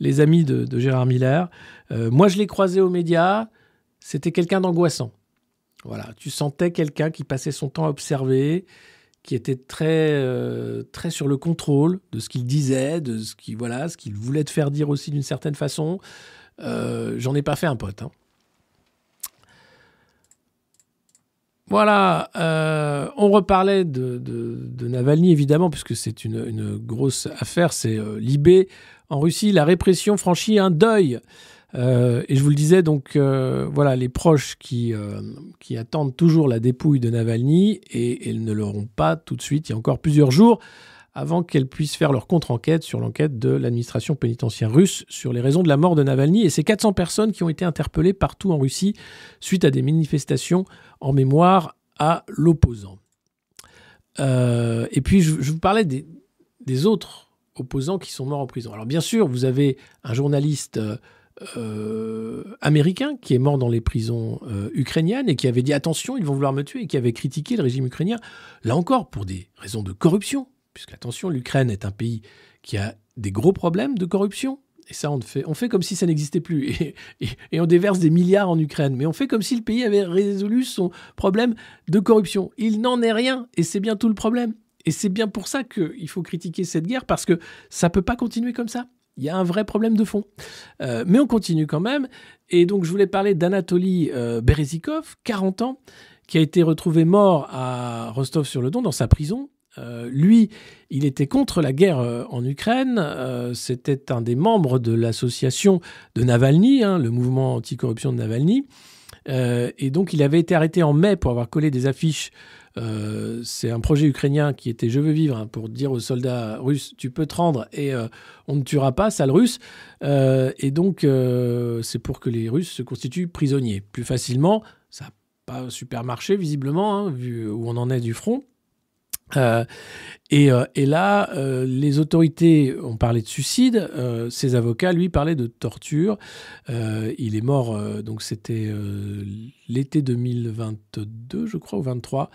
les amis de, Gérard Miller. Euh, moi je l'ai croisé aux médias, c'était quelqu'un d'angoissant. Voilà, tu sentais quelqu'un qui passait son temps à observer, qui était très, euh, très sur le contrôle de ce qu'il disait, de ce qu'il voilà, ce qu'il voulait te faire dire aussi d'une certaine façon. Euh, J'en ai pas fait un pote. hein. Voilà, euh, on reparlait de, de, Navalny, évidemment, puisque c'est une, une, grosse affaire. C'est euh, Libé en Russie. La répression franchit un deuil. Euh, et je vous le disais, donc voilà, les proches qui, qui attendent toujours la dépouille de Navalny et elles ne l'auront pas tout de suite. Il y a encore plusieurs jours avant qu'elles puissent faire leur contre-enquête sur l'enquête de l'administration pénitentiaire russe sur les raisons de la mort de Navalny. Et c'est 400 personnes qui ont été interpellées partout en Russie suite à des manifestations en mémoire à l'opposant. et puis je, vous parlais des, autres opposants qui sont morts en prison. Alors bien sûr, vous avez un journaliste euh, américain qui est mort dans les prisons euh, ukrainiennes et qui avait dit attention, ils vont vouloir me tuer et qui avait critiqué le régime ukrainien, là encore pour des raisons de corruption, puisque attention, l'Ukraine est un pays qui a des gros problèmes de corruption. Et ça, on fait, on fait comme si ça n'existait plus. Et, on déverse des milliards en Ukraine. Mais on fait comme si le pays avait résolu son problème de corruption. Il n'en est rien. Et c'est bien tout le problème. Et c'est bien pour ça qu'il faut critiquer cette guerre, parce que ça ne peut pas continuer comme ça il y a un vrai problème de fond. Euh, mais on continue quand même. Et donc, je voulais parler d'Anatoly euh, Berezikov, 40 ans, qui a été retrouvé mort à Rostov-sur-le-Don, dans sa prison. Euh, lui, il était contre la guerre euh, en Ukraine. Euh, C'était un des membres de l'association de Navalny, hein, le mouvement anticorruption de Navalny. Et donc, il avait été arrêté en mai pour avoir collé des affiches c'est un projet ukrainien qui était Je veux vivre hein, pour dire aux soldats russes tu peux te rendre et on ne tuera pas, sale russe. Et donc c'est pour que les Russes se constituent prisonniers plus facilement. Ça n'a pas super marché visiblement, hein, vu où on en est du front. Euh, et, euh, et, là, euh, les autorités ont parlé de suicide. Ses avocats, lui, parlaient de torture. Il est mort, donc c'était l'été 2022, je crois, ou 23.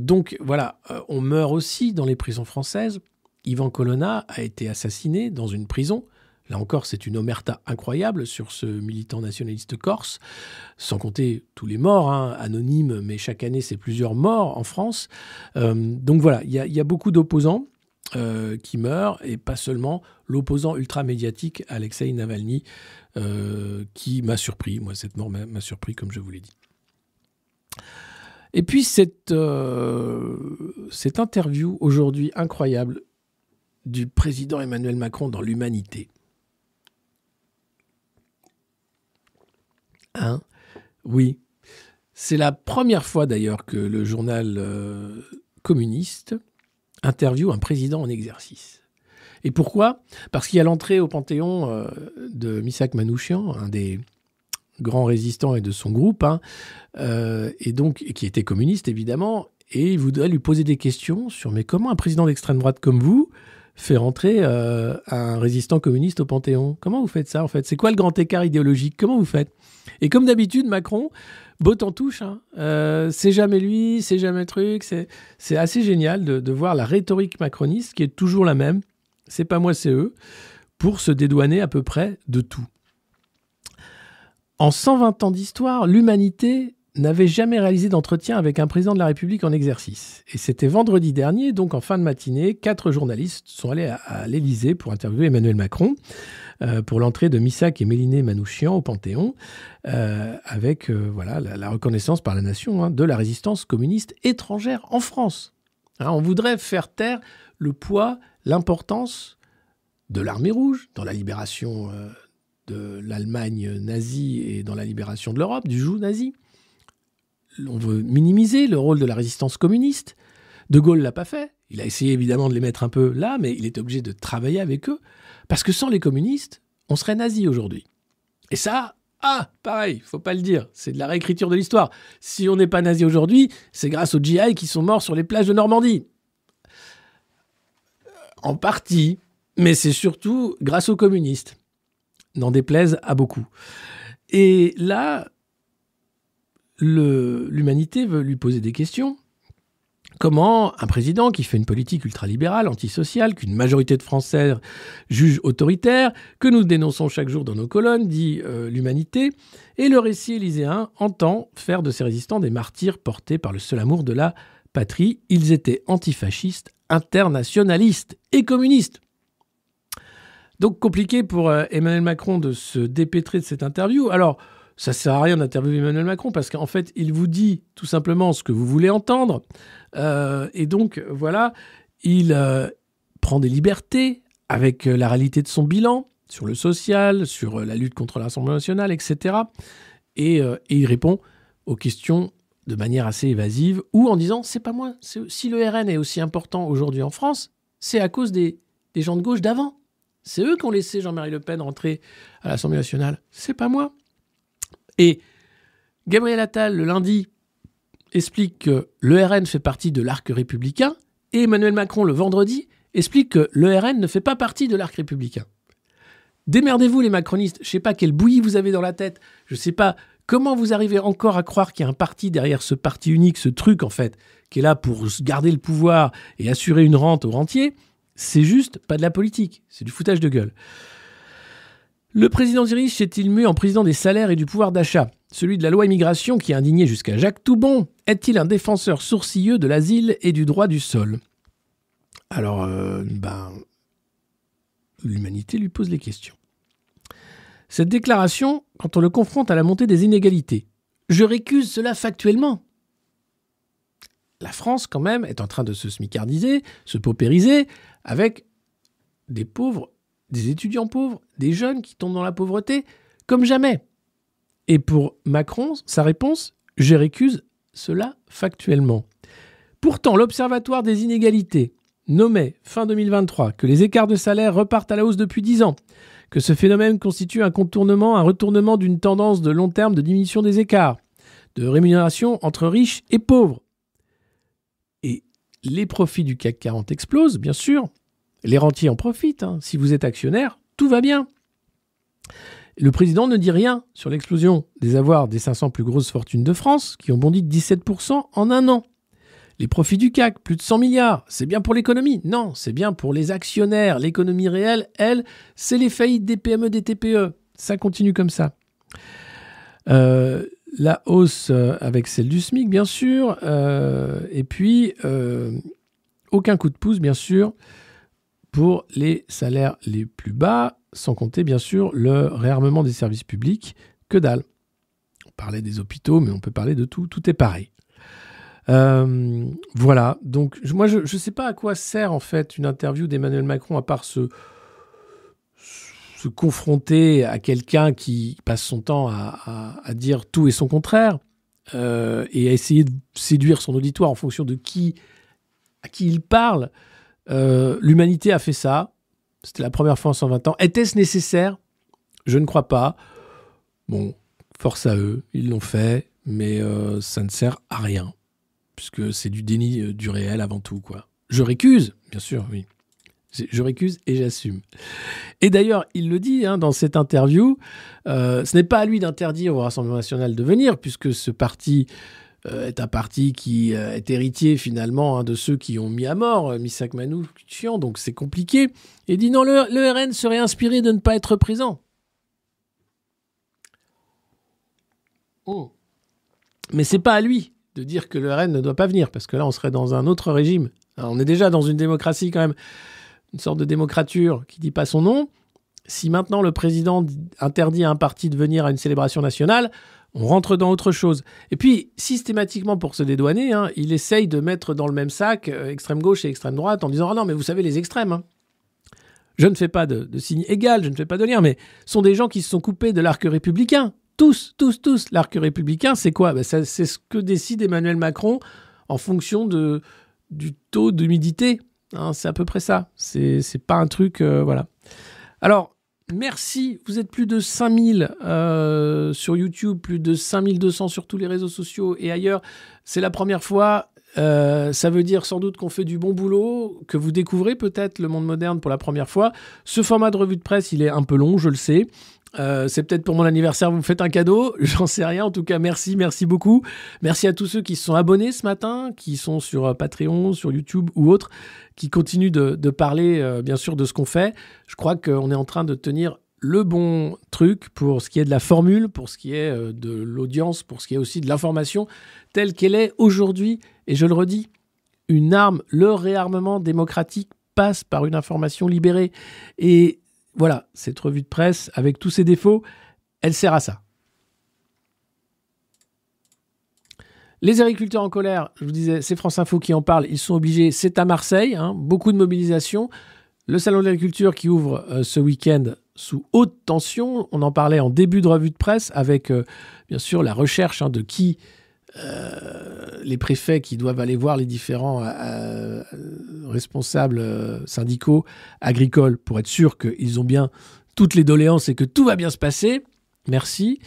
donc voilà, on meurt aussi dans les prisons françaises. Ivan Colonna a été assassiné dans une prison. Là encore, c'est une omerta incroyable sur ce militant nationaliste corse, sans compter tous les morts, hein, anonymes, mais chaque année, c'est plusieurs morts en France. Euh, donc voilà, il y, a beaucoup d'opposants euh, qui meurent, et pas seulement l'opposant ultra-médiatique Alexei Navalny, euh, qui m'a surpris. Moi, cette mort m'a surpris, comme je vous l'ai dit. Et puis, cette interview aujourd'hui incroyable du président Emmanuel Macron dans l'humanité. Oui. C'est la première fois d'ailleurs que le journal euh, communiste interviewe un président en exercice. Et pourquoi? Parce qu'il y a l'entrée au Panthéon euh, de Misak Manouchian, un des grands résistants et de son groupe, hein, euh, et donc qui était communiste évidemment, et il voudrait lui poser des questions sur mais comment un président d'extrême droite comme vous fait rentrer euh, un résistant communiste au Panthéon Comment vous faites ça en fait? C'est quoi le grand écart idéologique? Comment vous faites? Et comme d'habitude, Macron, botte en touche. Hein. Euh, c'est jamais lui, c'est jamais truc. C'est assez génial de, de, voir la rhétorique macroniste qui est toujours la même. C'est pas moi, c'est eux, pour se dédouaner à peu près de tout. En 120 ans d'histoire, l'humanité n'avait jamais réalisé d'entretien avec un président de la République en exercice. Et c'était vendredi dernier, donc en fin de matinée, quatre journalistes sont allés à, à l'Élysée pour interviewer Emmanuel Macron euh, pour l'entrée de Missak et Méliné Manouchian au Panthéon, euh, avec euh, voilà, la, reconnaissance par la nation hein, de la résistance communiste étrangère en France. Hein, on voudrait faire taire le poids, l'importance de l'armée rouge dans la libération de l'Allemagne nazie et dans la libération de l'Europe, du joug nazi. On veut minimiser le rôle de la résistance communiste. De Gaulle l'a pas fait. Il a essayé évidemment de les mettre un peu là, mais il est obligé de travailler avec eux. Parce que sans les communistes, on serait nazi aujourd'hui. Et ça, ah, pareil, faut pas le dire, c'est de la réécriture de l'histoire. Si on n'est pas nazi aujourd'hui, c'est grâce aux GI qui sont morts sur les plages de Normandie. En partie, mais c'est surtout grâce aux communistes. N'en déplaise à beaucoup. Et là, l'humanité veut lui poser des questions. Comment un président qui fait une politique ultralibérale, antisociale, qu'une majorité de Français juge autoritaire, que nous dénonçons chaque jour dans nos colonnes, dit euh, l'humanité, et le récit élyséen entend faire de ces résistants des martyrs portés par le seul amour de la patrie. Ils étaient antifascistes, internationalistes et communistes. Donc compliqué pour euh, Emmanuel Macron de se dépêtrer de cette interview. Alors, ça sert à rien d'interviewer Emmanuel Macron parce qu'en fait, il vous dit tout simplement ce que vous voulez entendre. Euh, et donc, voilà, il euh, prend des libertés avec euh, la réalité de son bilan sur le social, sur la lutte contre l'Assemblée nationale, etc. Et, il répond aux questions de manière assez évasive ou en disant c'est pas moi. Si le RN est aussi important aujourd'hui en France, c'est à cause des, des gens de gauche d'avant. C'est eux qui ont laissé Jean-Marie Le Pen rentrer à l'Assemblée nationale. C'est pas moi. Et Gabriel Attal, le lundi, explique que le RN fait partie de l'arc républicain. Et Emmanuel Macron, le vendredi, explique que le RN ne fait pas partie de l'arc républicain. Démerdez-vous les macronistes. Je sais pas quelle bouillie vous avez dans la tête. Je sais pas comment vous arrivez encore à croire qu'il y a un parti derrière ce parti unique, ce truc en fait, qui est là pour garder le pouvoir et assurer une rente aux rentiers. C'est juste pas de la politique. C'est du foutage de gueule. Le président riches s'est-il mué en président des salaires et du pouvoir d'achat? Celui de la loi immigration qui a indigné jusqu'à Jacques Toubon est-il un défenseur sourcilleux de l'asile et du droit du sol? Alors, euh, ben, l'humanité lui pose les questions. Cette déclaration, quand on le confronte à la montée des inégalités, je récuse cela factuellement. La France, quand même, est en train de se smicardiser, se paupériser, avec des pauvres, des étudiants pauvres, des jeunes qui tombent dans la pauvreté, comme jamais. Et pour Macron, sa réponse, je récuse cela factuellement. Pourtant, l'Observatoire des inégalités nommait fin 2023 que les écarts de salaire repartent à la hausse depuis 10 ans, que ce phénomène constitue un contournement, un retournement d'une tendance de long terme de diminution des écarts, de rémunération entre riches et pauvres. Et les profits du CAC 40 explosent, bien sûr. Les rentiers en profitent. hein. Si vous êtes actionnaire, tout va bien. Le président ne dit rien sur l'explosion des avoirs des 500 plus grosses fortunes de France, qui ont bondi de 17% en un an. Les profits du CAC, plus de 100 milliards, c'est bien pour l'économie Non, c'est bien pour les actionnaires. L'économie réelle, elle, c'est les faillites des PME, des TPE. Ça continue comme ça. Euh, la hausse euh, avec celle du SMIC, bien sûr. euh, et puis, aucun coup de pouce, bien sûr, pour les salaires les plus bas, sans compter, bien sûr, le réarmement des services publics. Que dalle. On parlait des hôpitaux, mais on peut parler de tout. Tout est pareil. Euh, voilà, donc moi je ne sais pas à quoi sert en fait une interview d'Emmanuel Macron à part se, confronter à quelqu'un qui passe son temps à dire tout et son contraire euh, et à essayer de séduire son auditoire en fonction de qui à qui il parle. Euh, L'humanité a fait ça, c'était la première fois en 120 ans. Était-ce nécessaire? Je ne crois pas. Bon, force à eux, ils l'ont fait, mais euh, ça ne sert à rien puisque c'est du déni euh, du réel avant tout, quoi. Je récuse, bien sûr, oui. Je récuse et j'assume. Et d'ailleurs, il le dit hein, dans cette interview, ce n'est pas à lui d'interdire au Rassemblement national de venir, puisque ce parti est un parti qui euh, est héritier finalement hein, de ceux qui ont mis à mort euh, Misak Manouchian, donc c'est compliqué. Et il dit non, le, le RN serait inspiré de ne pas être présent. Oh. Mais c'est pas à lui de dire que le RN ne doit pas venir, parce que là, on serait dans un autre régime. Alors, on est déjà dans une démocratie quand même, une sorte de démocrature qui dit pas son nom. Si maintenant le président dit- interdit à un parti de venir à une célébration nationale, on rentre dans autre chose. Et puis, systématiquement, pour se dédouaner, hein, il essaye de mettre dans le même sac euh, extrême gauche et extrême droite en disant Ah non, mais vous savez, les extrêmes. hein. Je ne fais pas de, signe égal, je ne fais pas de lien, mais sont des gens qui se sont coupés de l'arc républicain. Tous, tous, tous. L'arc républicain, c'est quoi? Ben, C'est ce que décide Emmanuel Macron en fonction de, du taux d'humidité. Hein, c'est à peu près ça. C'est pas un truc. euh, voilà. Alors, merci. Vous êtes plus de 5000 euh, sur YouTube, plus de 5200 sur tous les réseaux sociaux et ailleurs. C'est la première fois. Euh, ça veut dire sans doute qu'on fait du bon boulot, que vous découvrez peut-être le monde moderne pour la première fois. Ce format de revue de presse, il est un peu long, je le sais. Euh, c'est peut-être pour mon anniversaire, vous me faites un cadeau, j'en sais rien. En tout cas, merci, merci beaucoup. Merci à tous ceux qui se sont abonnés ce matin, qui sont sur euh, Patreon, sur YouTube ou autres, qui continuent de, parler, euh, bien sûr, de ce qu'on fait. Je crois qu'on est en train de tenir le bon truc pour ce qui est de la formule, pour ce qui est de l'audience, pour ce qui est aussi de l'information telle qu'elle est aujourd'hui. Et je le redis, une arme, le réarmement démocratique passe par une information libérée. Et voilà, cette revue de presse, avec tous ses défauts, elle sert à ça. Les agriculteurs en colère, je vous disais, c'est France Info qui en parle, ils sont obligés, c'est à Marseille, hein, beaucoup de mobilisation. Le salon de l'agriculture qui ouvre euh, ce week-end sous haute tension, on en parlait en début de revue de presse avec euh, bien sûr la recherche hein, de qui euh, les préfets qui doivent aller voir les différents euh, responsables euh, syndicaux agricoles pour être sûr qu'ils ont bien toutes les doléances et que tout va bien se passer. Merci.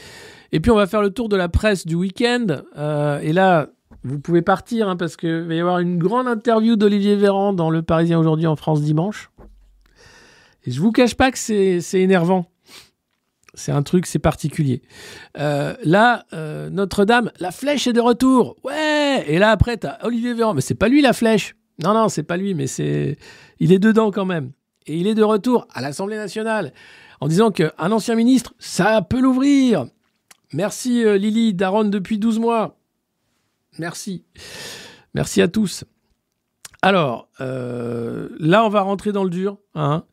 Et puis on va faire le tour de la presse du week-end. Euh, et là, vous pouvez partir hein, parce qu'il va y avoir une grande interview d'Olivier Véran dans Le Parisien aujourd'hui en France dimanche. Et je vous cache pas que c'est énervant. C'est un truc, c'est particulier. Euh, là, euh, Notre-Dame, la flèche est de retour. Ouais. Et là après, t'as Olivier Véran, mais c'est pas lui la flèche. Non, non, c'est pas lui, mais c'est, il est dedans quand même. Et il est de retour à l'Assemblée nationale en disant qu'un ancien ministre, ça peut l'ouvrir. Merci euh, Lily Daron depuis 12 mois. Merci. Merci à tous. Alors, là, on va rentrer dans le dur. Hein.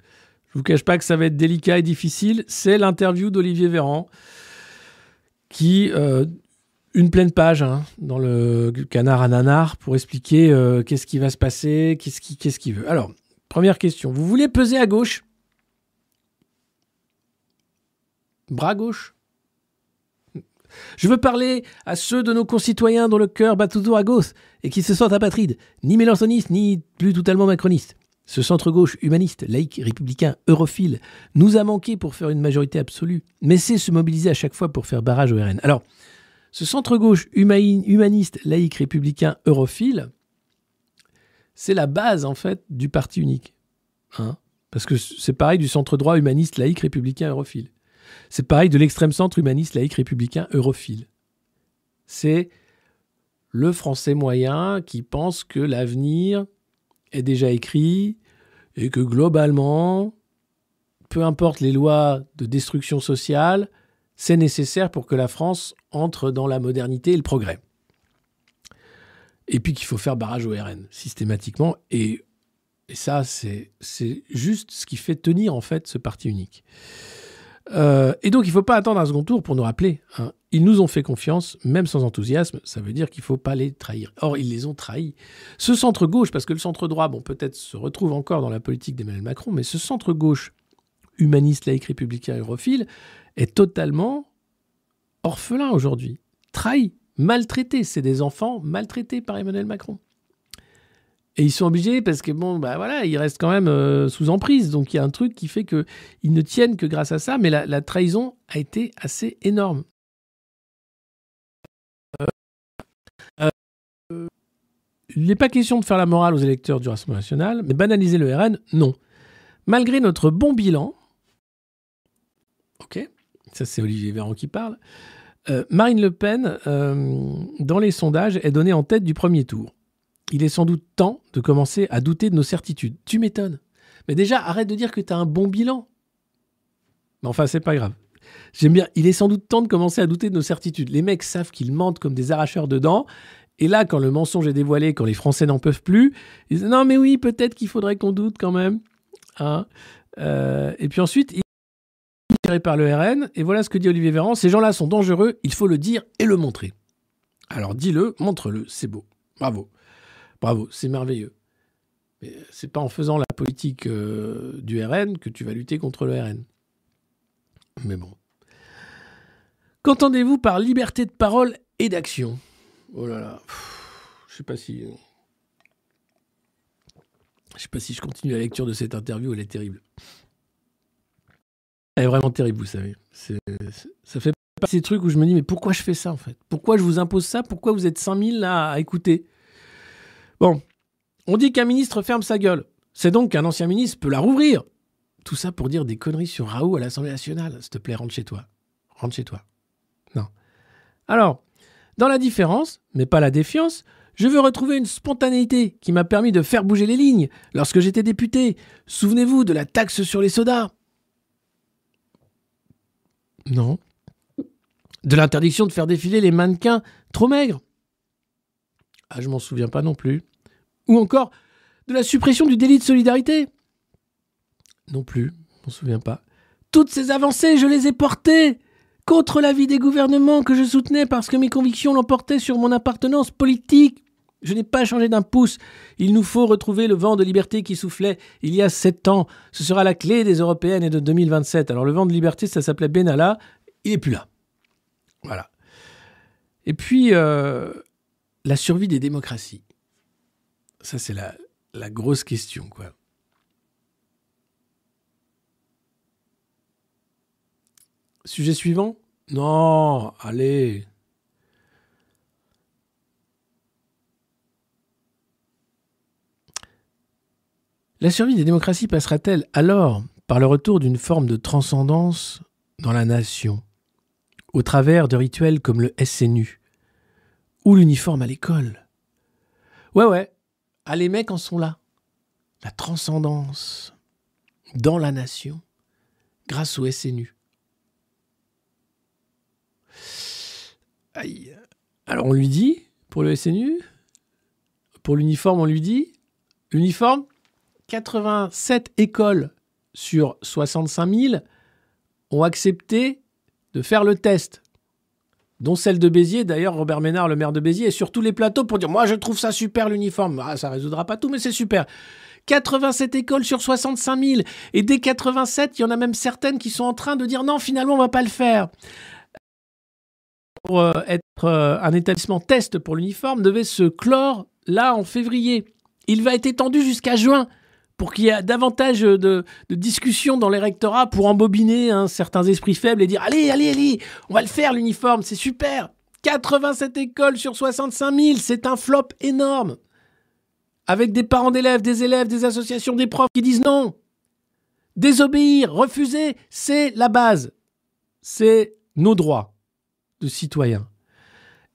Je vous cache pas que ça va être délicat et difficile. C'est l'interview d'Olivier Véran qui, euh, une pleine page hein, dans le canard à nanar pour expliquer euh, qu'est-ce qui va se passer, qu'est-ce qu'il veut. Alors, première question. Vous voulez peser à gauche? Bras gauche? Je veux parler à ceux de nos concitoyens dont le cœur bat toujours à gauche et qui se sentent apatrides, ni mélanchonistes, ni plus totalement macronistes. Ce centre-gauche humaniste, laïque, républicain, europhile, nous a manqué pour faire une majorité absolue, mais c'est se mobiliser à chaque fois pour faire barrage au RN. Alors, ce centre-gauche huma- humaniste, laïque, républicain, europhile, c'est la base, en fait, du parti unique. Hein Parce que c'est pareil du centre-droit humaniste, laïque, républicain, europhile. C'est pareil de l'extrême centre humaniste, laïque, républicain, europhile. C'est le français moyen qui pense que l'avenir déjà écrit et que globalement, peu importe les lois de destruction sociale, c'est nécessaire pour que la France entre dans la modernité et le progrès. Et puis qu'il faut faire barrage au RN systématiquement. Et, ça, c'est c'est juste ce qui fait tenir en fait ce parti unique. Euh, et donc, il ne faut pas attendre un second tour pour nous rappeler. hein. Ils nous ont fait confiance, même sans enthousiasme. Ça veut dire qu'il ne faut pas les trahir. Or, ils les ont trahis. Ce centre-gauche, parce que le centre-droit, bon, peut-être se retrouve encore dans la politique d'Emmanuel Macron, mais ce centre-gauche humaniste, laïque, républicain, europhile, est totalement orphelin aujourd'hui. Trahi, maltraité. C'est des enfants maltraités par Emmanuel Macron. Et ils sont obligés parce que bon, bah voilà, ils restent quand même euh, sous emprise. Donc il y a un truc qui fait que ils ne tiennent que grâce à ça. Mais la, la trahison a été assez énorme. Il n'est pas question de faire la morale aux électeurs du Rassemblement national, mais banaliser le RN, non. Malgré notre bon bilan, ok, ça c'est Olivier Véran qui parle, euh, Marine Le Pen, euh, dans les sondages, est donnée en tête du premier tour il est sans doute temps de commencer à douter de nos certitudes. Tu m'étonnes. Mais déjà, arrête de dire que tu as un bon bilan. Mais enfin, c'est pas grave. J'aime bien. Il est sans doute temps de commencer à douter de nos certitudes. Les mecs savent qu'ils mentent comme des arracheurs de dents. Et là, quand le mensonge est dévoilé, quand les Français n'en peuvent plus, ils disent non, mais oui, peut-être qu'il faudrait qu'on doute quand même. Hein Euh, et puis ensuite, il est tiré par le RN. Et voilà ce que dit Olivier Véran ces gens-là sont dangereux, il faut le dire et le montrer. Alors dis-le, montre-le, c'est beau. Bravo. Bravo, c'est merveilleux. Mais c'est pas en faisant la politique euh, du RN que tu vas lutter contre le RN. Mais bon. Qu'entendez-vous par liberté de parole et d'action? Oh là là. Je sais pas si. euh, Je sais pas si je continue la lecture de cette interview, elle est terrible. Elle est vraiment terrible, vous savez. Ça fait partie des trucs où je me dis, mais pourquoi je fais ça en fait? Pourquoi je vous impose ça? Pourquoi vous êtes 5000 là à écouter? Bon, on dit qu'un ministre ferme sa gueule. C'est donc qu'un ancien ministre peut la rouvrir. Tout ça pour dire des conneries sur Raoult à l'Assemblée nationale. S'il te plaît, rentre chez toi. Rentre chez toi. Non. Alors, dans la différence, mais pas la défiance, je veux retrouver une spontanéité qui m'a permis de faire bouger les lignes lorsque j'étais député. Souvenez-vous de la taxe sur les sodas. Non. De l'interdiction de faire défiler les mannequins trop maigres. Ah, je m'en souviens pas non plus. Ou encore de la suppression du délit de solidarité. Non plus, je m'en souviens pas. Toutes ces avancées, je les ai portées. Contre l'avis des gouvernements que je soutenais parce que mes convictions l'emportaient sur mon appartenance politique. Je n'ai pas changé d'un pouce. Il nous faut retrouver le vent de liberté qui soufflait il y a sept ans. Ce sera la clé des européennes et de 2027. Alors le vent de liberté, ça s'appelait Benalla. Il n'est plus là. Voilà. Et puis, euh, la survie des démocraties. Ça, c'est la, la grosse question, quoi. Sujet suivant? Non, allez. La survie des démocraties passera-t-elle alors par le retour d'une forme de transcendance dans la nation, au travers de rituels comme le SNU ou l'uniforme à l'école? Ouais, ouais, ah, les mecs en sont là. La transcendance dans la nation grâce au SNU. Alors on lui dit, pour le SNU, pour l'uniforme, on lui dit, l'uniforme, 87 écoles sur 65 000 ont accepté de faire le test. Dont celle de Béziers, d'ailleurs Robert Ménard, le maire de Béziers, est sur tous les plateaux pour dire Moi je trouve ça super l'uniforme. Ah, ça résoudra pas tout, mais c'est super. 87 écoles sur 65 000. Et dès 87, il y en a même certaines qui sont en train de dire Non, finalement, on va pas le faire pour euh, être euh, un établissement test pour l'uniforme devait se clore là en février. Il va être étendu jusqu'à juin pour qu'il y ait davantage de, discussions dans les rectorats pour embobiner hein, certains esprits faibles et dire allez, allez, allez, on va le faire l'uniforme, c'est super. 87 écoles sur 65 000, c'est un flop énorme. Avec des parents d'élèves, des élèves, des associations, des profs qui disent non. Désobéir, refuser, c'est la base. C'est nos droits citoyens.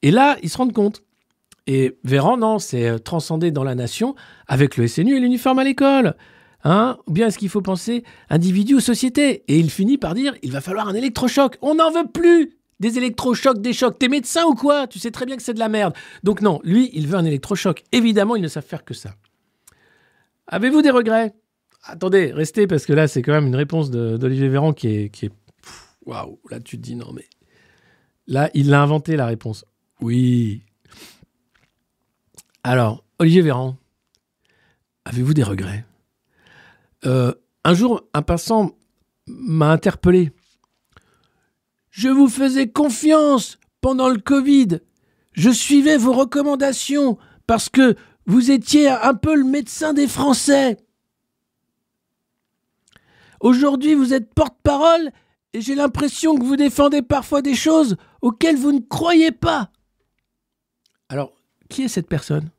Et là, ils se rendent compte. Et Véran, non, c'est euh, transcendé dans la nation avec le SNU et l'uniforme à l'école. Hein ou bien est-ce qu'il faut penser individu ou société? Et il finit par dire il va falloir un électrochoc. On n'en veut plus des électrochocs, des chocs. T'es médecin ou quoi? Tu sais très bien que c'est de la merde. Donc non, lui, il veut un électrochoc. Évidemment, ils ne savent faire que ça. Avez-vous des regrets? Attendez, restez parce que là, c'est quand même une réponse d'Olivier Véran qui est, qui est... Waouh, là tu te dis non mais Là, il l'a inventé, la réponse. Oui. Alors, Olivier Véran, avez-vous des regrets? Euh, Un jour, un passant m'a interpellé. Je vous faisais confiance pendant le Covid. Je suivais vos recommandations parce que vous étiez un peu le médecin des Français. Aujourd'hui, vous êtes porte-parole et j'ai l'impression que vous défendez parfois des choses auxquelles vous ne croyez pas. Alors, qui est cette personne?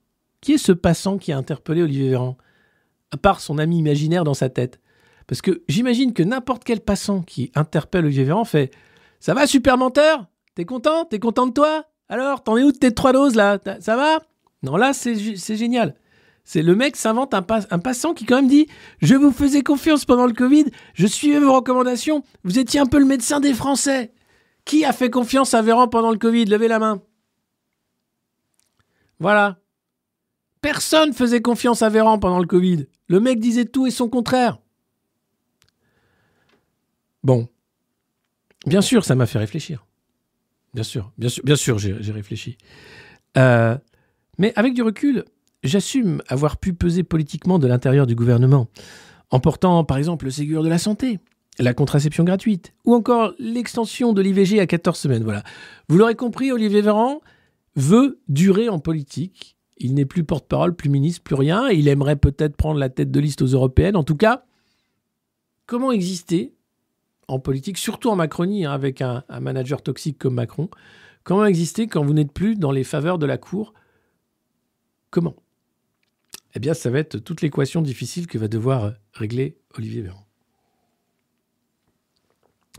Qui est ce passant qui a interpellé Olivier Véran À part son ami imaginaire dans sa tête? Parce que j'imagine que n'importe quel passant qui interpelle Olivier Véran fait Ça va, super menteur? T'es content? T'es content de toi? Alors, t'en es où de tes trois doses là? Ça va Non, là, c'est génial. C'est le mec s'invente un, passant qui quand même dit Je vous faisais confiance pendant le Covid, je suivais vos recommandations, vous étiez un peu le médecin des Français. Qui a fait confiance à Véran pendant le Covid? Levez la main. Voilà. Personne faisait confiance à Véran pendant le Covid. Le mec disait tout et son contraire. Bon. Bien sûr, ça m'a fait réfléchir. Bien sûr, bien sûr, bien sûr, j'ai réfléchi. Euh, mais avec du recul, j'assume avoir pu peser politiquement de l'intérieur du gouvernement, en portant par exemple le Ségur de la santé, la contraception gratuite, ou encore l'extension de l'IVG à 14 semaines. Voilà. Vous l'aurez compris, Olivier Véran veut durer en politique. Il n'est plus porte-parole, plus ministre, plus rien. il aimerait peut-être prendre la tête de liste aux européennes. En tout cas, comment exister en politique, surtout en Macronie, hein, avec un, un manager toxique comme Macron Comment exister quand vous n'êtes plus dans les faveurs de la cour? Comment? Eh bien, ça va être toute l'équation difficile que va devoir régler Olivier Véran.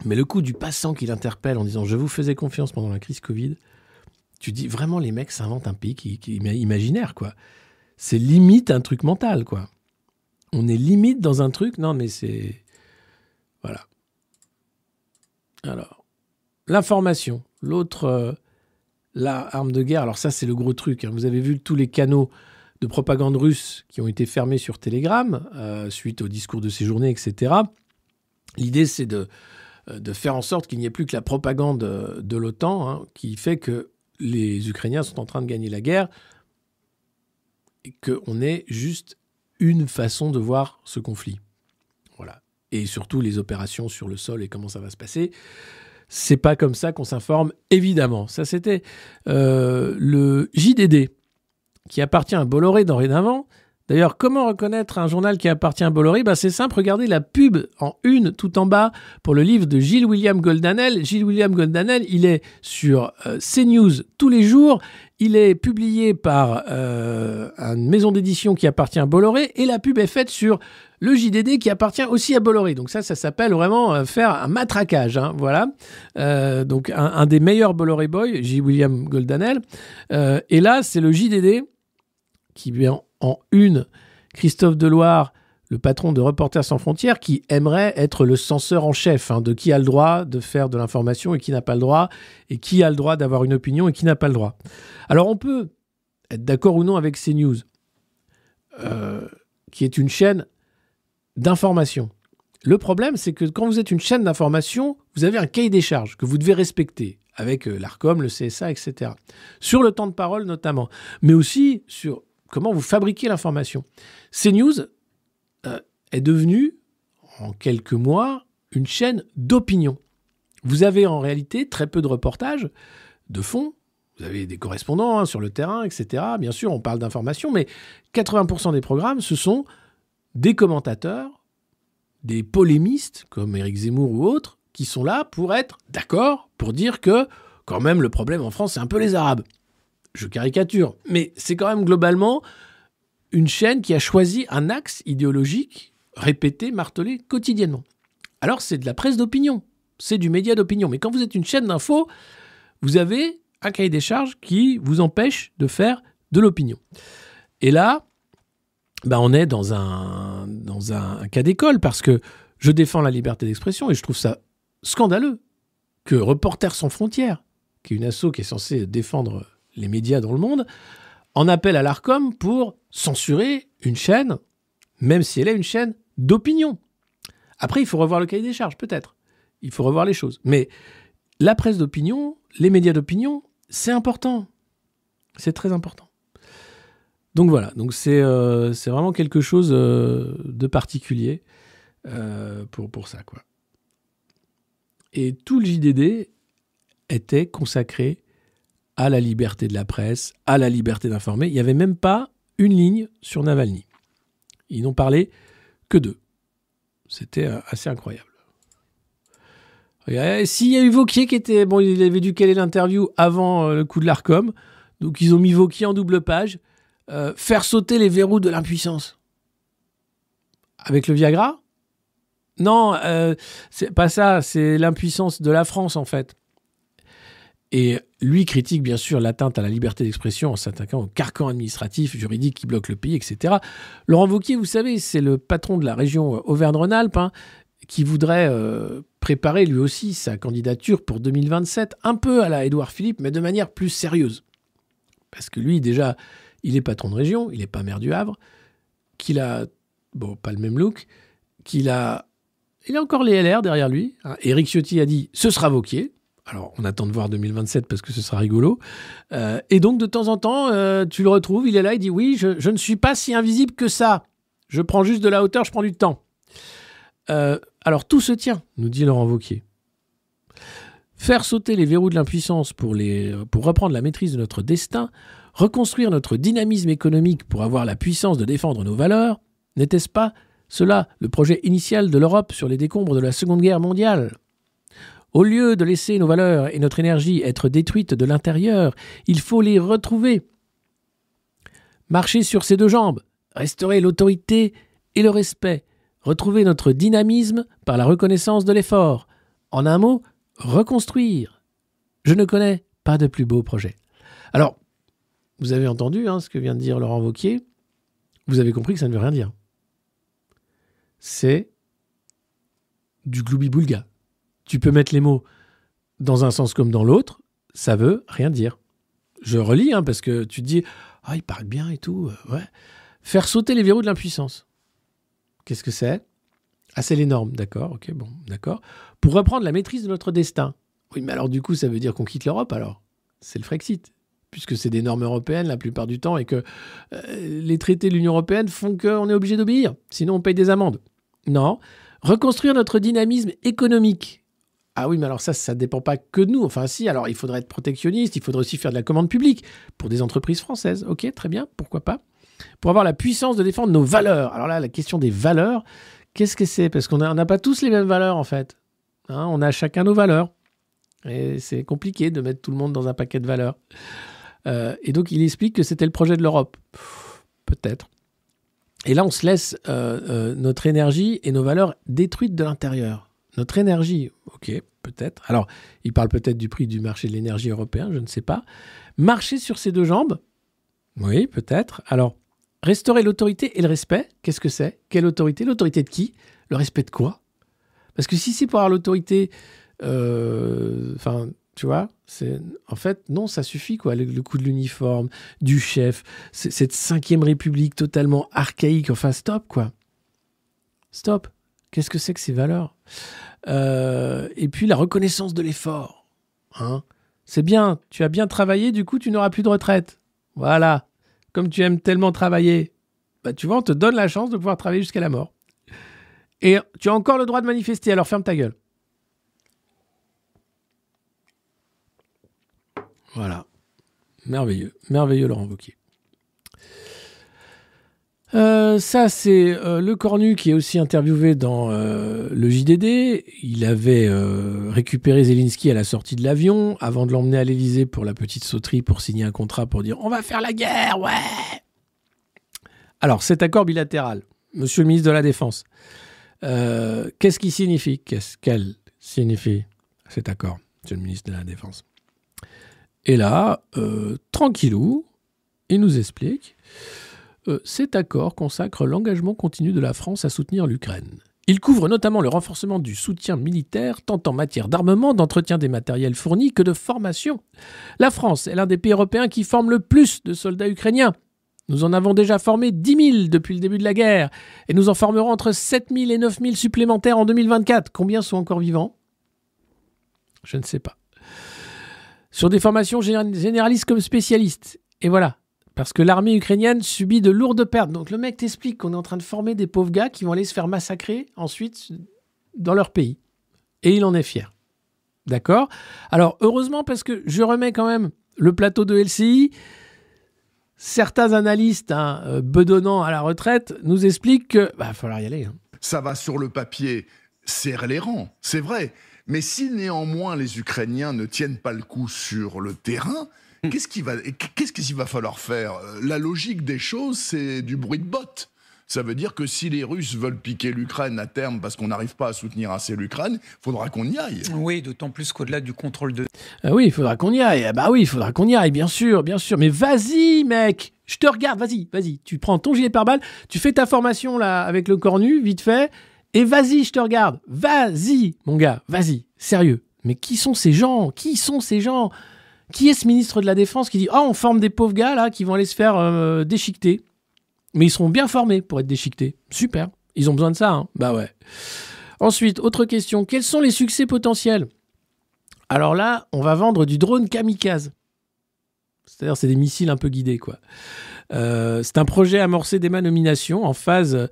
Mais le coup du passant qui l'interpelle en disant Je vous faisais confiance pendant la crise Covid, tu dis vraiment, les mecs s'inventent un pays qui, imaginaire, quoi. C'est limite un truc mental, quoi. On est limite dans un truc, non, mais c'est. Voilà. Alors, l'information, l'autre. Euh, la arme de guerre, alors ça, c'est le gros truc. Hein. Vous avez vu tous les canaux de propagande russe qui ont été fermés sur Telegram euh, suite au discours de ces journées, etc. L'idée, c'est de euh, de faire en sorte qu'il n'y ait plus que la propagande euh, de l'OTAN hein, qui fait que les Ukrainiens sont en train de gagner la guerre et qu'on ait juste une façon de voir ce conflit. Voilà. Et surtout les opérations sur le sol et comment ça va se passer. C'est pas comme ça qu'on s'informe, évidemment. Ça, c'était le JDD, qui appartient à Bolloré dorénavant. D'ailleurs, comment reconnaître un journal qui appartient à Bolloré? Ben, C'est simple, regardez la pub en une tout en bas pour le livre de Gilles William Goldanel. Gilles William Goldanel, il est sur euh, CNews tous les jours. Il est publié par euh, une maison d'édition qui appartient à Bolloré et la pub est faite sur le JDD qui appartient aussi à Bolloré. Donc ça, ça s'appelle vraiment euh, faire un matraquage. hein, voilà. Euh, donc un, des meilleurs Bolloré Boy, J. William Goldanel. Euh, et là, c'est le JDD qui met en, une Christophe Deloire, le patron de Reporters sans frontières, qui aimerait être le censeur en chef hein, de qui a le droit de faire de l'information et qui n'a pas le droit, et qui a le droit d'avoir une opinion et qui n'a pas le droit. Alors on peut être d'accord ou non avec CNews, qui est une chaîne d'information. Le problème, c'est que quand vous êtes une chaîne d'information, vous avez un cahier des charges que vous devez respecter avec euh, l'ARCOM, le CSA, etc. Sur le temps de parole notamment, mais aussi sur comment vous fabriquez l'information. CNews euh, est devenue, en quelques mois, une chaîne d'opinion. Vous avez en réalité très peu de reportages de fond. Vous avez des correspondants hein, sur le terrain, etc. Bien sûr, on parle d'information, mais 80% des programmes, ce sont des commentateurs, des polémistes, comme Éric Zemmour ou autres, qui sont là pour être d'accord, pour dire que quand même le problème en France, c'est un peu les Arabes. Je caricature, mais c'est quand même globalement une chaîne qui a choisi un axe idéologique répété, martelé quotidiennement. Alors c'est de la presse d'opinion, c'est du média d'opinion, mais quand vous êtes une chaîne d'info, vous avez un cahier des charges qui vous empêche de faire de l'opinion. Et là, ben on est dans un, dans un cas d'école parce que je défends la liberté d'expression et je trouve ça scandaleux que Reporters sans frontières, qui est une asso qui est censée défendre les médias dans le monde, en appelle à l'ARCOM pour censurer une chaîne, même si elle est une chaîne d'opinion. Après, il faut revoir le cahier des charges, peut-être. Il faut revoir les choses. Mais la presse d'opinion, les médias d'opinion, c'est important. C'est très important. Donc voilà, donc c'est euh, vraiment quelque chose euh, de particulier euh, pour, pour ça. Quoi. Et tout le JDD était consacré à la liberté de la presse, à la liberté d'informer. Il n'y avait même pas une ligne sur Navalny. Ils n'ont parlé que d'eux. C'était assez incroyable. S'il y a eu Vauquier qui était... Bon, il avait dû caler l'interview avant le coup de l'ARCOM. Donc ils ont mis Vauquier en double page. Euh, faire sauter les verrous de l'impuissance. Avec le Viagra? Non, euh, c'est pas ça. C'est l'impuissance de la France, en fait. Et lui critique bien sûr l'atteinte à la liberté d'expression en s'attaquant au carcan administratif, juridique qui bloque le pays, etc. Laurent Wauquiez, vous savez, c'est le patron de la région Auvergne-Rhône-Alpes, hein, qui voudrait euh, préparer lui aussi sa candidature pour 2027, un peu à la Édouard Philippe, mais de manière plus sérieuse. Parce que lui, déjà, il est patron de région, il n'est pas maire du Havre, qu'il a, bon, pas le même look, qu'il a, il a encore les LR derrière lui. hein. Éric Ciotti a dit, ce sera Vauquier. Alors, on attend de voir 2027 parce que ce sera rigolo. Euh, et donc, de temps en temps, euh, tu le retrouves, il est là, il dit Oui, je, ne suis pas si invisible que ça. Je prends juste de la hauteur, je prends du temps. Euh, alors, tout se tient, nous dit Laurent Wauquiez. Faire sauter les verrous de l'impuissance pour reprendre la maîtrise de notre destin, reconstruire notre dynamisme économique pour avoir la puissance de défendre nos valeurs, n'était-ce pas cela le projet initial de l'Europe sur les décombres de la Seconde Guerre mondiale? Au lieu de laisser nos valeurs et notre énergie être détruites de l'intérieur, il faut les retrouver. Marcher sur ses deux jambes, restaurer l'autorité et le respect, retrouver notre dynamisme par la reconnaissance de l'effort. En un mot, reconstruire. Je ne connais pas de plus beau projet. Alors, vous avez entendu hein, ce que vient de dire Laurent Wauquiez. Vous avez compris que ça ne veut rien dire. C'est du gloubi-boulga tu peux mettre les mots dans un sens comme dans l'autre, ça veut rien dire. Je relis, hein, parce que tu te dis, ah, il parle bien et tout. euh. Faire sauter les verrous de l'impuissance. Qu'est-ce que c'est? Ah, c'est les normes, d'accord, ok, bon, d'accord. Pour reprendre la maîtrise de notre destin. Oui, mais alors du coup, ça veut dire qu'on quitte l'Europe alors? C'est le Frexit, puisque c'est des normes européennes la plupart du temps et que euh, les traités de l'Union européenne font qu'on est obligé d'obéir, sinon on paye des amendes. Non. Reconstruire notre dynamisme économique. Ah oui, mais alors ça, ça ne dépend pas que de nous. Enfin, si, alors il faudrait être protectionniste, il faudrait aussi faire de la commande publique pour des entreprises françaises. Ok, très bien, pourquoi pas Pour avoir la puissance de défendre nos valeurs. Alors là, la question des valeurs, qu'est-ce que c'est? Parce qu'on n'a pas tous les mêmes valeurs, en fait. Hein, on a chacun nos valeurs. Et c'est compliqué de mettre tout le monde dans un paquet de valeurs. Euh, et donc, il explique que c'était le projet de l'Europe. Peut-être. Et là, on se laisse euh, euh, notre énergie et nos valeurs détruites de l'intérieur. Notre énergie, ok, peut-être. Alors, il parle peut-être du prix du marché de l'énergie européen, je ne sais pas. Marcher sur ses deux jambes, oui, peut-être. Alors, restaurer l'autorité et le respect, qu'est-ce que c'est? Quelle autorité? L'autorité de qui? Le respect de quoi? Parce que si c'est pour avoir l'autorité, enfin, tu vois, en fait non, ça suffit quoi. Le, coup de l'uniforme, du chef, cette cinquième république totalement archaïque. Enfin, stop quoi. Stop. Qu'est-ce que c'est que ces valeurs? Euh, Et puis la reconnaissance de l'effort. Hein c'est bien. Tu as bien travaillé, du coup, tu n'auras plus de retraite. Voilà. Comme tu aimes tellement travailler, bah, tu vois, on te donne la chance de pouvoir travailler jusqu'à la mort. Et tu as encore le droit de manifester. Alors ferme ta gueule. Voilà. Merveilleux. Merveilleux, Laurent Wauquiez. Euh, ça, c'est euh, le Cornu qui est aussi interviewé dans euh, le JDD. Il avait récupéré Zelensky à la sortie de l'avion avant de l'emmener à l'Elysée pour la petite sauterie pour signer un contrat pour dire on va faire la guerre, ouais. Alors, cet accord bilatéral, monsieur le ministre de la Défense, qu'est-ce qu'il signifie? Qu'est-ce qu'elle signifie cet accord, monsieur le ministre de la Défense? Et là, euh, tranquillou, il nous explique euh, cet accord consacre l'engagement continu de la France à soutenir l'Ukraine. Il couvre notamment le renforcement du soutien militaire, tant en matière d'armement, d'entretien des matériels fournis que de formation. La France est l'un des pays européens qui forme le plus de soldats ukrainiens. Nous en avons déjà formé 10 000 depuis le début de la guerre, et nous en formerons entre 7 000 et 9 000 supplémentaires en 2024. Combien sont encore vivants? Je ne sais pas. Sur des formations géné- généralistes comme spécialistes. Et voilà, parce que l'armée ukrainienne subit de lourdes pertes. Donc le mec t'explique qu'on est en train de former des pauvres gars qui vont aller se faire massacrer ensuite dans leur pays. Et il en est fier. D'accord? Alors heureusement parce que je remets quand même le plateau de LCI. Certains analystes hein, euh, bedonnants à la retraite nous expliquent que bah, va falloir y aller. hein. ça va sur le papier serrer les rangs, c'est vrai. Mais si néanmoins les Ukrainiens ne tiennent pas le coup sur le terrain, qu'est-ce qu'il va, qu'est-ce qu'il va falloir faire? Euh, La logique des choses, c'est du bruit de botte. Ça veut dire que si les Russes veulent piquer l'Ukraine à terme parce qu'on n'arrive pas à soutenir assez l'Ukraine, il faudra qu'on y aille. Oui, d'autant plus qu'au-delà du contrôle de Ah oui, il faudra qu'on y aille. Ah bah oui, il faudra qu'on y aille, bien sûr, bien sûr. Mais vas-y, mec Je te regarde, vas-y, vas-y. Tu prends ton gilet pare-balles, tu fais ta formation là avec le cornu, vite fait, et vas-y, je te regarde. Vas-y, mon gars, vas-y. Sérieux. Mais qui sont ces gens? Qui sont ces gens? Qui est ce ministre de la Défense qui dit « Oh, on forme des pauvres gars là qui vont aller se faire euh, déchiqueter. » Mais ils seront bien formés pour être déchiquetés. Super. Ils ont besoin de ça, hein Bah ouais. Ensuite, autre question. Quels sont les succès potentiels? Alors là, on va vendre du drone kamikaze. C'est-à-dire, c'est des missiles un peu guidés, quoi. Euh, c'est un projet amorcé dès ma nomination en phase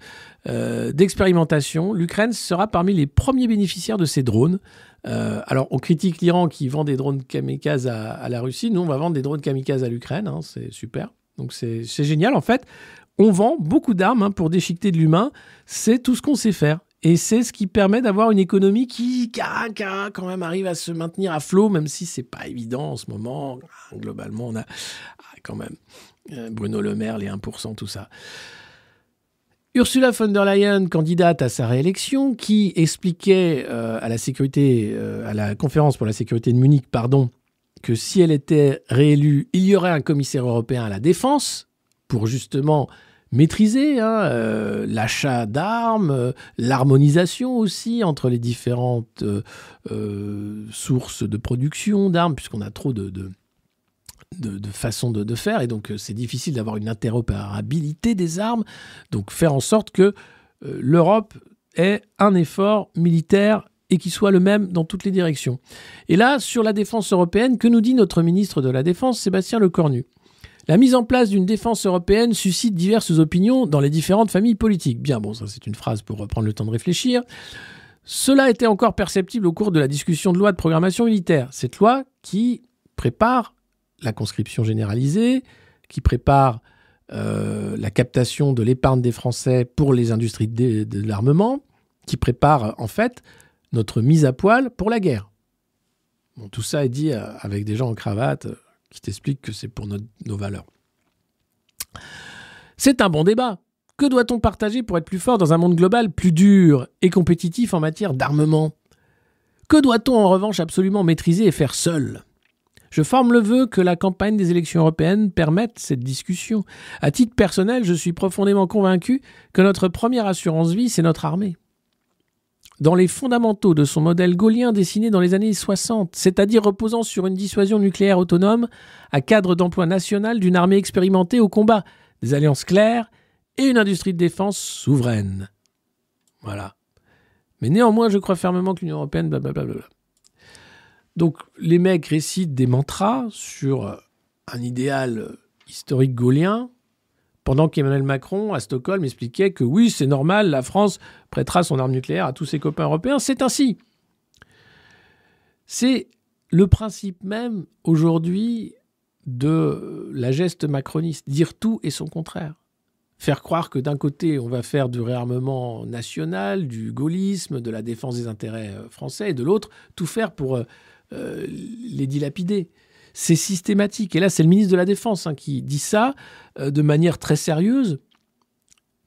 euh, d'expérimentation. L'Ukraine sera parmi les premiers bénéficiaires de ces drones. Euh, alors, on critique l'Iran qui vend des drones kamikazes à, la Russie. Nous, on va vendre des drones kamikazes à l'Ukraine. hein, c'est super. Donc, c'est génial. En fait, on vend beaucoup d'armes hein, pour déchiqueter de l'humain. C'est tout ce qu'on sait faire. Et c'est ce qui permet d'avoir une économie qui, quand même arrive à se maintenir à flot, même si c'est pas évident en ce moment. Globalement, on a ah, quand même Bruno Le Maire, les 1%, tout ça. Ursula von der Leyen, candidate à sa réélection, qui expliquait euh, à la sécurité, euh, conférence pour la sécurité de Munich, pardon, que si elle était réélue, il y aurait un commissaire européen à la défense pour justement maîtriser hein, euh, l'achat d'armes, euh, l'harmonisation aussi entre les différentes euh, euh, sources de production d'armes, puisqu'on a trop de, de, de, de faire, et donc euh, c'est difficile d'avoir une interopérabilité des armes. Donc faire en sorte que euh, l'Europe ait un effort militaire et qui soit le même dans toutes les directions. Et là, sur la défense européenne, que nous dit notre ministre de la Défense, Sébastien Lecornu? La mise en place d'une défense européenne suscite diverses opinions dans les différentes familles politiques. Bien, bon, ça c'est une phrase pour prendre le temps de réfléchir. Cela était encore perceptible au cours de la discussion de loi de programmation militaire. Cette loi qui prépare la conscription généralisée, qui prépare euh, la captation de l'épargne des Français pour les industries de, l'armement, qui prépare en fait notre mise à poil pour la guerre. Bon, tout ça est dit euh, avec des gens en cravate euh, qui t'expliquent que c'est pour nos valeurs. C'est un bon débat. Que doit-on partager pour être plus fort dans un monde global plus dur et compétitif en matière d'armement? Que doit-on en revanche absolument maîtriser et faire seul? Je forme le vœu que la campagne des élections européennes permette cette discussion. À titre personnel, je suis profondément convaincu que notre première assurance vie, c'est notre armée dans les fondamentaux de son modèle gaulien dessiné dans les années 60, c'est-à-dire reposant sur une dissuasion nucléaire autonome à cadre d'emploi national d'une armée expérimentée au combat, des alliances claires et une industrie de défense souveraine. Voilà. Mais néanmoins, je crois fermement que l'Union européenne, blablabla. Donc, les mecs récitent des mantras sur un idéal historique gaulien, pendant qu'Emmanuel Macron, à Stockholm, expliquait que oui, c'est normal, la France prêtera son arme nucléaire à tous ses copains européens. C'est ainsi. C'est le principe même aujourd'hui de la geste macroniste, dire tout et son contraire. Faire croire que d'un côté, on va faire du réarmement national, du gaullisme, de la défense des intérêts euh, français, et de l'autre, tout faire pour euh, les dilapider. C'est systématique. Et là, c'est le ministre de la Défense hein, qui dit ça euh, de manière très sérieuse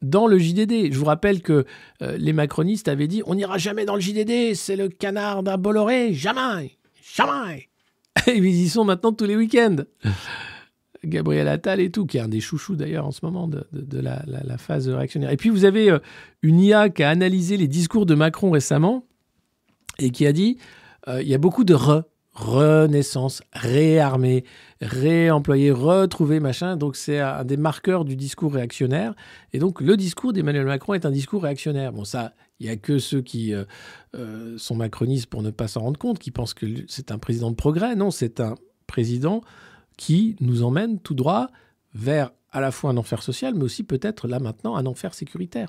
dans le JDD. Je vous rappelle que euh, les macronistes avaient dit on n'ira jamais dans le JDD, c'est le canard d'un Bolloré, jamais, jamais. Et ils y sont maintenant tous les week-ends. Gabriel Attal et tout, qui est un des chouchous d'ailleurs en ce moment de, la, phase réactionnaire. Et puis vous avez une IA qui a analysé les discours de Macron récemment et qui a dit il y a beaucoup de re, renaissance, réarmer, réemployer, retrouver, machin. Donc c'est un des marqueurs du discours réactionnaire. Et donc le discours d'Emmanuel Macron est un discours réactionnaire. Bon, ça, il n'y a que ceux qui euh, euh, sont macronistes pour ne pas s'en rendre compte, qui pensent que c'est un président de progrès. Non, c'est un président qui nous emmène tout droit vers à la fois un enfer social, mais aussi peut-être là maintenant un enfer sécuritaire.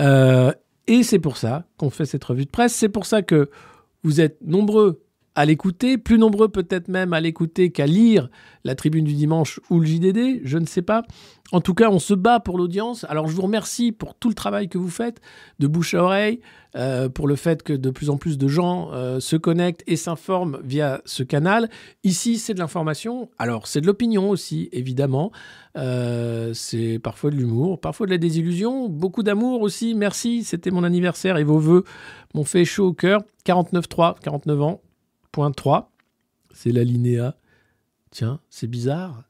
Euh, et c'est pour ça qu'on fait cette revue de presse. C'est pour ça que vous êtes nombreux à l'écouter, plus nombreux peut-être même à l'écouter qu'à lire la tribune du dimanche ou le JDD, je ne sais pas. En tout cas, on se bat pour l'audience. Alors je vous remercie pour tout le travail que vous faites, de bouche à oreille, euh, pour le fait que de plus en plus de gens euh, se connectent et s'informent via ce canal. Ici, c'est de l'information. Alors, c'est de l'opinion aussi, évidemment. Euh, c'est parfois de l'humour, parfois de la désillusion, beaucoup d'amour aussi. Merci, c'était mon anniversaire et vos voeux m'ont fait chaud au cœur. 49.3, 49 ans, point 3. C'est l'alinéa. Tiens, c'est bizarre.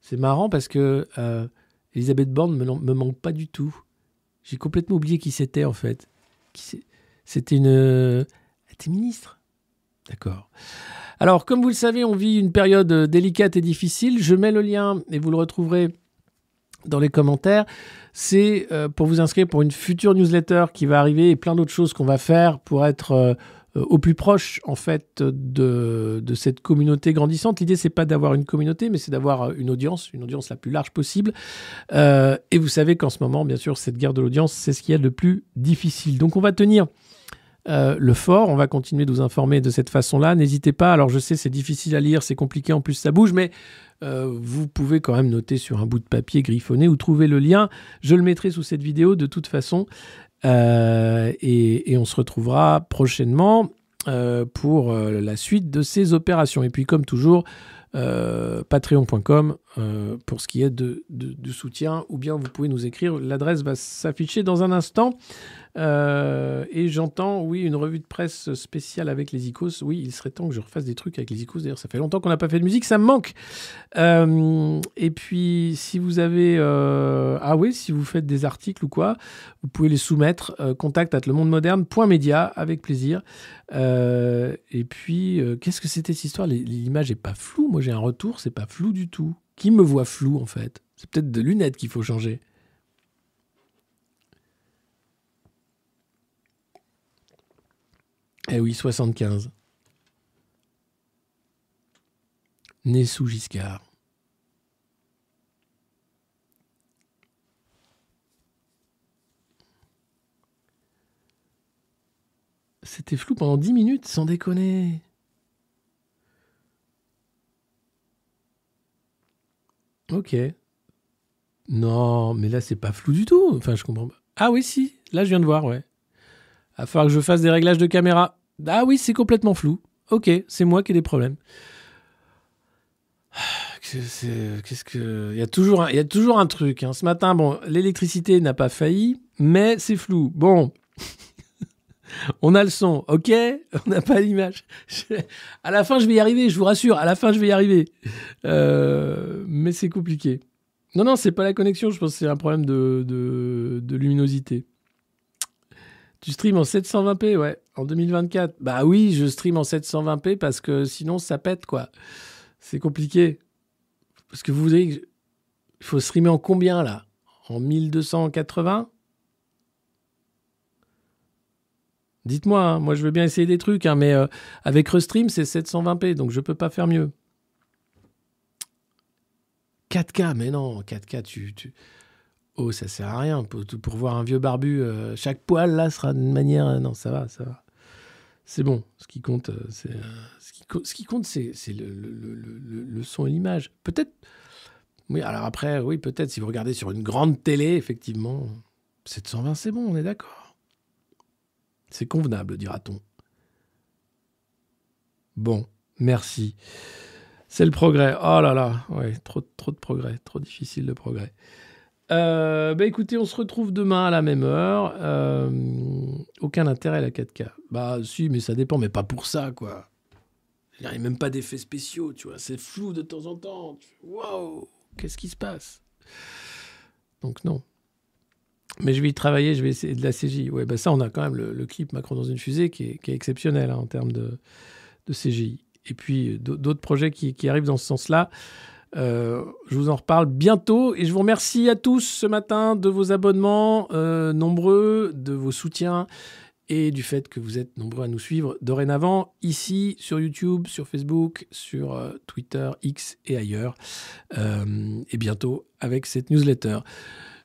C'est, marrant parce que euh, Elisabeth Borne me, me manque pas du tout. J'ai complètement oublié qui c'était en fait. C'était une. Elle était ministre. D'accord. Alors, comme vous le savez, on vit une période euh, délicate et difficile. Je mets le lien et vous le retrouverez dans les commentaires. C'est euh, pour vous inscrire pour une future newsletter qui va arriver et plein d'autres choses qu'on va faire pour être au plus proche en fait de, cette communauté grandissante. L'idée c'est pas d'avoir une communauté, mais c'est d'avoir une audience, une audience la plus large possible. Euh, et vous savez qu'en ce moment, bien sûr, cette guerre de l'audience, c'est ce qu'il y a de plus difficile. Donc on va tenir euh, le fort. On va continuer de vous informer de cette façon-là. N'hésitez pas. Alors, je sais, c'est difficile à lire, c'est compliqué, en plus, ça bouge, mais euh, vous pouvez quand même noter sur un bout de papier griffonné ou trouver le lien. Je le mettrai sous cette vidéo de toute façon. Euh, et, on se retrouvera prochainement euh, pour euh, la suite de ces opérations. Et puis, comme toujours, patreon.com pour ce qui est de- de soutien, ou bien vous pouvez nous écrire. L'adresse va s'afficher dans un instant. Euh, et j'entends, oui, une revue de presse spéciale avec les icos. Oui, il serait temps que je refasse des trucs avec les icos. D'ailleurs, ça fait longtemps qu'on n'a pas fait de musique, ça me manque. Euh, et puis, si vous avez. euh, ah oui, si vous faites des articles ou quoi, vous pouvez les soumettre. Contact at lemondemoderne.media, avec plaisir. Et puis, qu'est-ce que c'était cette histoire? L'image est pas floue. Moi, j'ai un retour, c'est pas flou du tout. Qui me voit flou, en fait? C'est peut-être de lunettes qu'il faut changer. Eh oui, 75. Né sous Giscard. C'était flou pendant 10 minutes, sans déconner. Ok. Non, mais là, c'est pas flou du tout. Enfin, je comprends pas. Ah oui, si. Là, je viens de voir, ouais. Il va falloir que je fasse des réglages de caméra. Ah oui, c'est complètement flou. Ok, c'est moi qui ai des problèmes. Qu'est-ce que. Il y, a toujours un, y a toujours un truc. hein. Ce matin, bon, l'électricité n'a pas failli, mais c'est flou. Bon. On a le son, ok? On n'a pas l'image. À la fin, je vais y arriver, je vous rassure. À la fin, je vais y arriver. Euh, mais c'est compliqué. Non, non, c'est pas la connexion. Je pense que c'est un problème de luminosité. Tu stream en 720p, ouais, en 2024. Bah oui, je stream en 720p parce que sinon ça pète, quoi. C'est compliqué. Parce que vous je- Il faut streamer en combien, là? En 1280 Dites-moi, hein, moi je veux bien essayer des trucs, hein, mais euh, avec Restream, c'est 720p, donc je peux pas faire mieux. 4K, mais non, 4K, tu... tu... Oh, ça sert à rien pour, pour voir un vieux barbu. euh, chaque poil là sera d'une manière. euh, non, ça va, ça va. C'est bon. Ce qui compte, euh, c'est ce, qui compte, c'est le, le- le- le- le son et l'image. Peut-être. Oui, alors après, oui, peut-être si vous regardez sur une grande télé, effectivement, 720, c'est bon, on est d'accord. C'est convenable, dira-t-on. Bon, merci. C'est le progrès. Oh là là, ouais, trop, trop de progrès, trop difficile de progrès. Euh, bah écoutez, on se retrouve demain à la même heure. Euh, aucun intérêt à la 4K. Bah si, mais ça dépend, mais pas pour ça, quoi. Il n'y a même pas d'effets spéciaux, tu vois. C'est flou de temps en temps. Waouh, qu'est-ce qui se passe? Donc non. Mais je vais y travailler, je vais essayer de la CJ. Ouais, bah ça, on a quand même le, clip Macron dans une fusée qui est, exceptionnel hein, en termes de, CGI. Et puis d'au- d'autres projets qui arrivent dans ce sens-là. Euh, je vous en reparle bientôt et je vous remercie à tous ce matin de vos abonnements euh, nombreux, de vos soutiens et du fait que vous êtes nombreux à nous suivre dorénavant ici sur YouTube, sur Facebook, sur euh, Twitter, X et ailleurs. Et bientôt avec cette newsletter.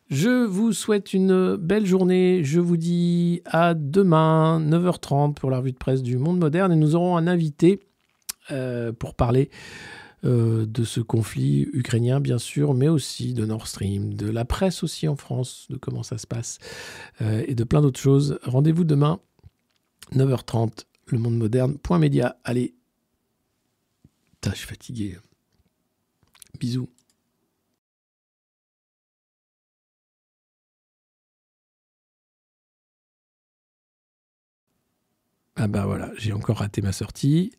Je vous souhaite une belle journée. Je vous dis à demain, 9h30 pour la revue de presse du monde moderne. Et nous aurons un invité pour parler euh, de ce conflit ukrainien, bien sûr, mais aussi de Nord Stream, de la presse aussi en France, de comment ça se passe, euh, et de plein d'autres choses. Rendez-vous demain, 9h30, le monde moderne. Point média. Allez. Putain, je suis fatigué. Bisous. Ah bah voilà, j'ai encore raté ma sortie.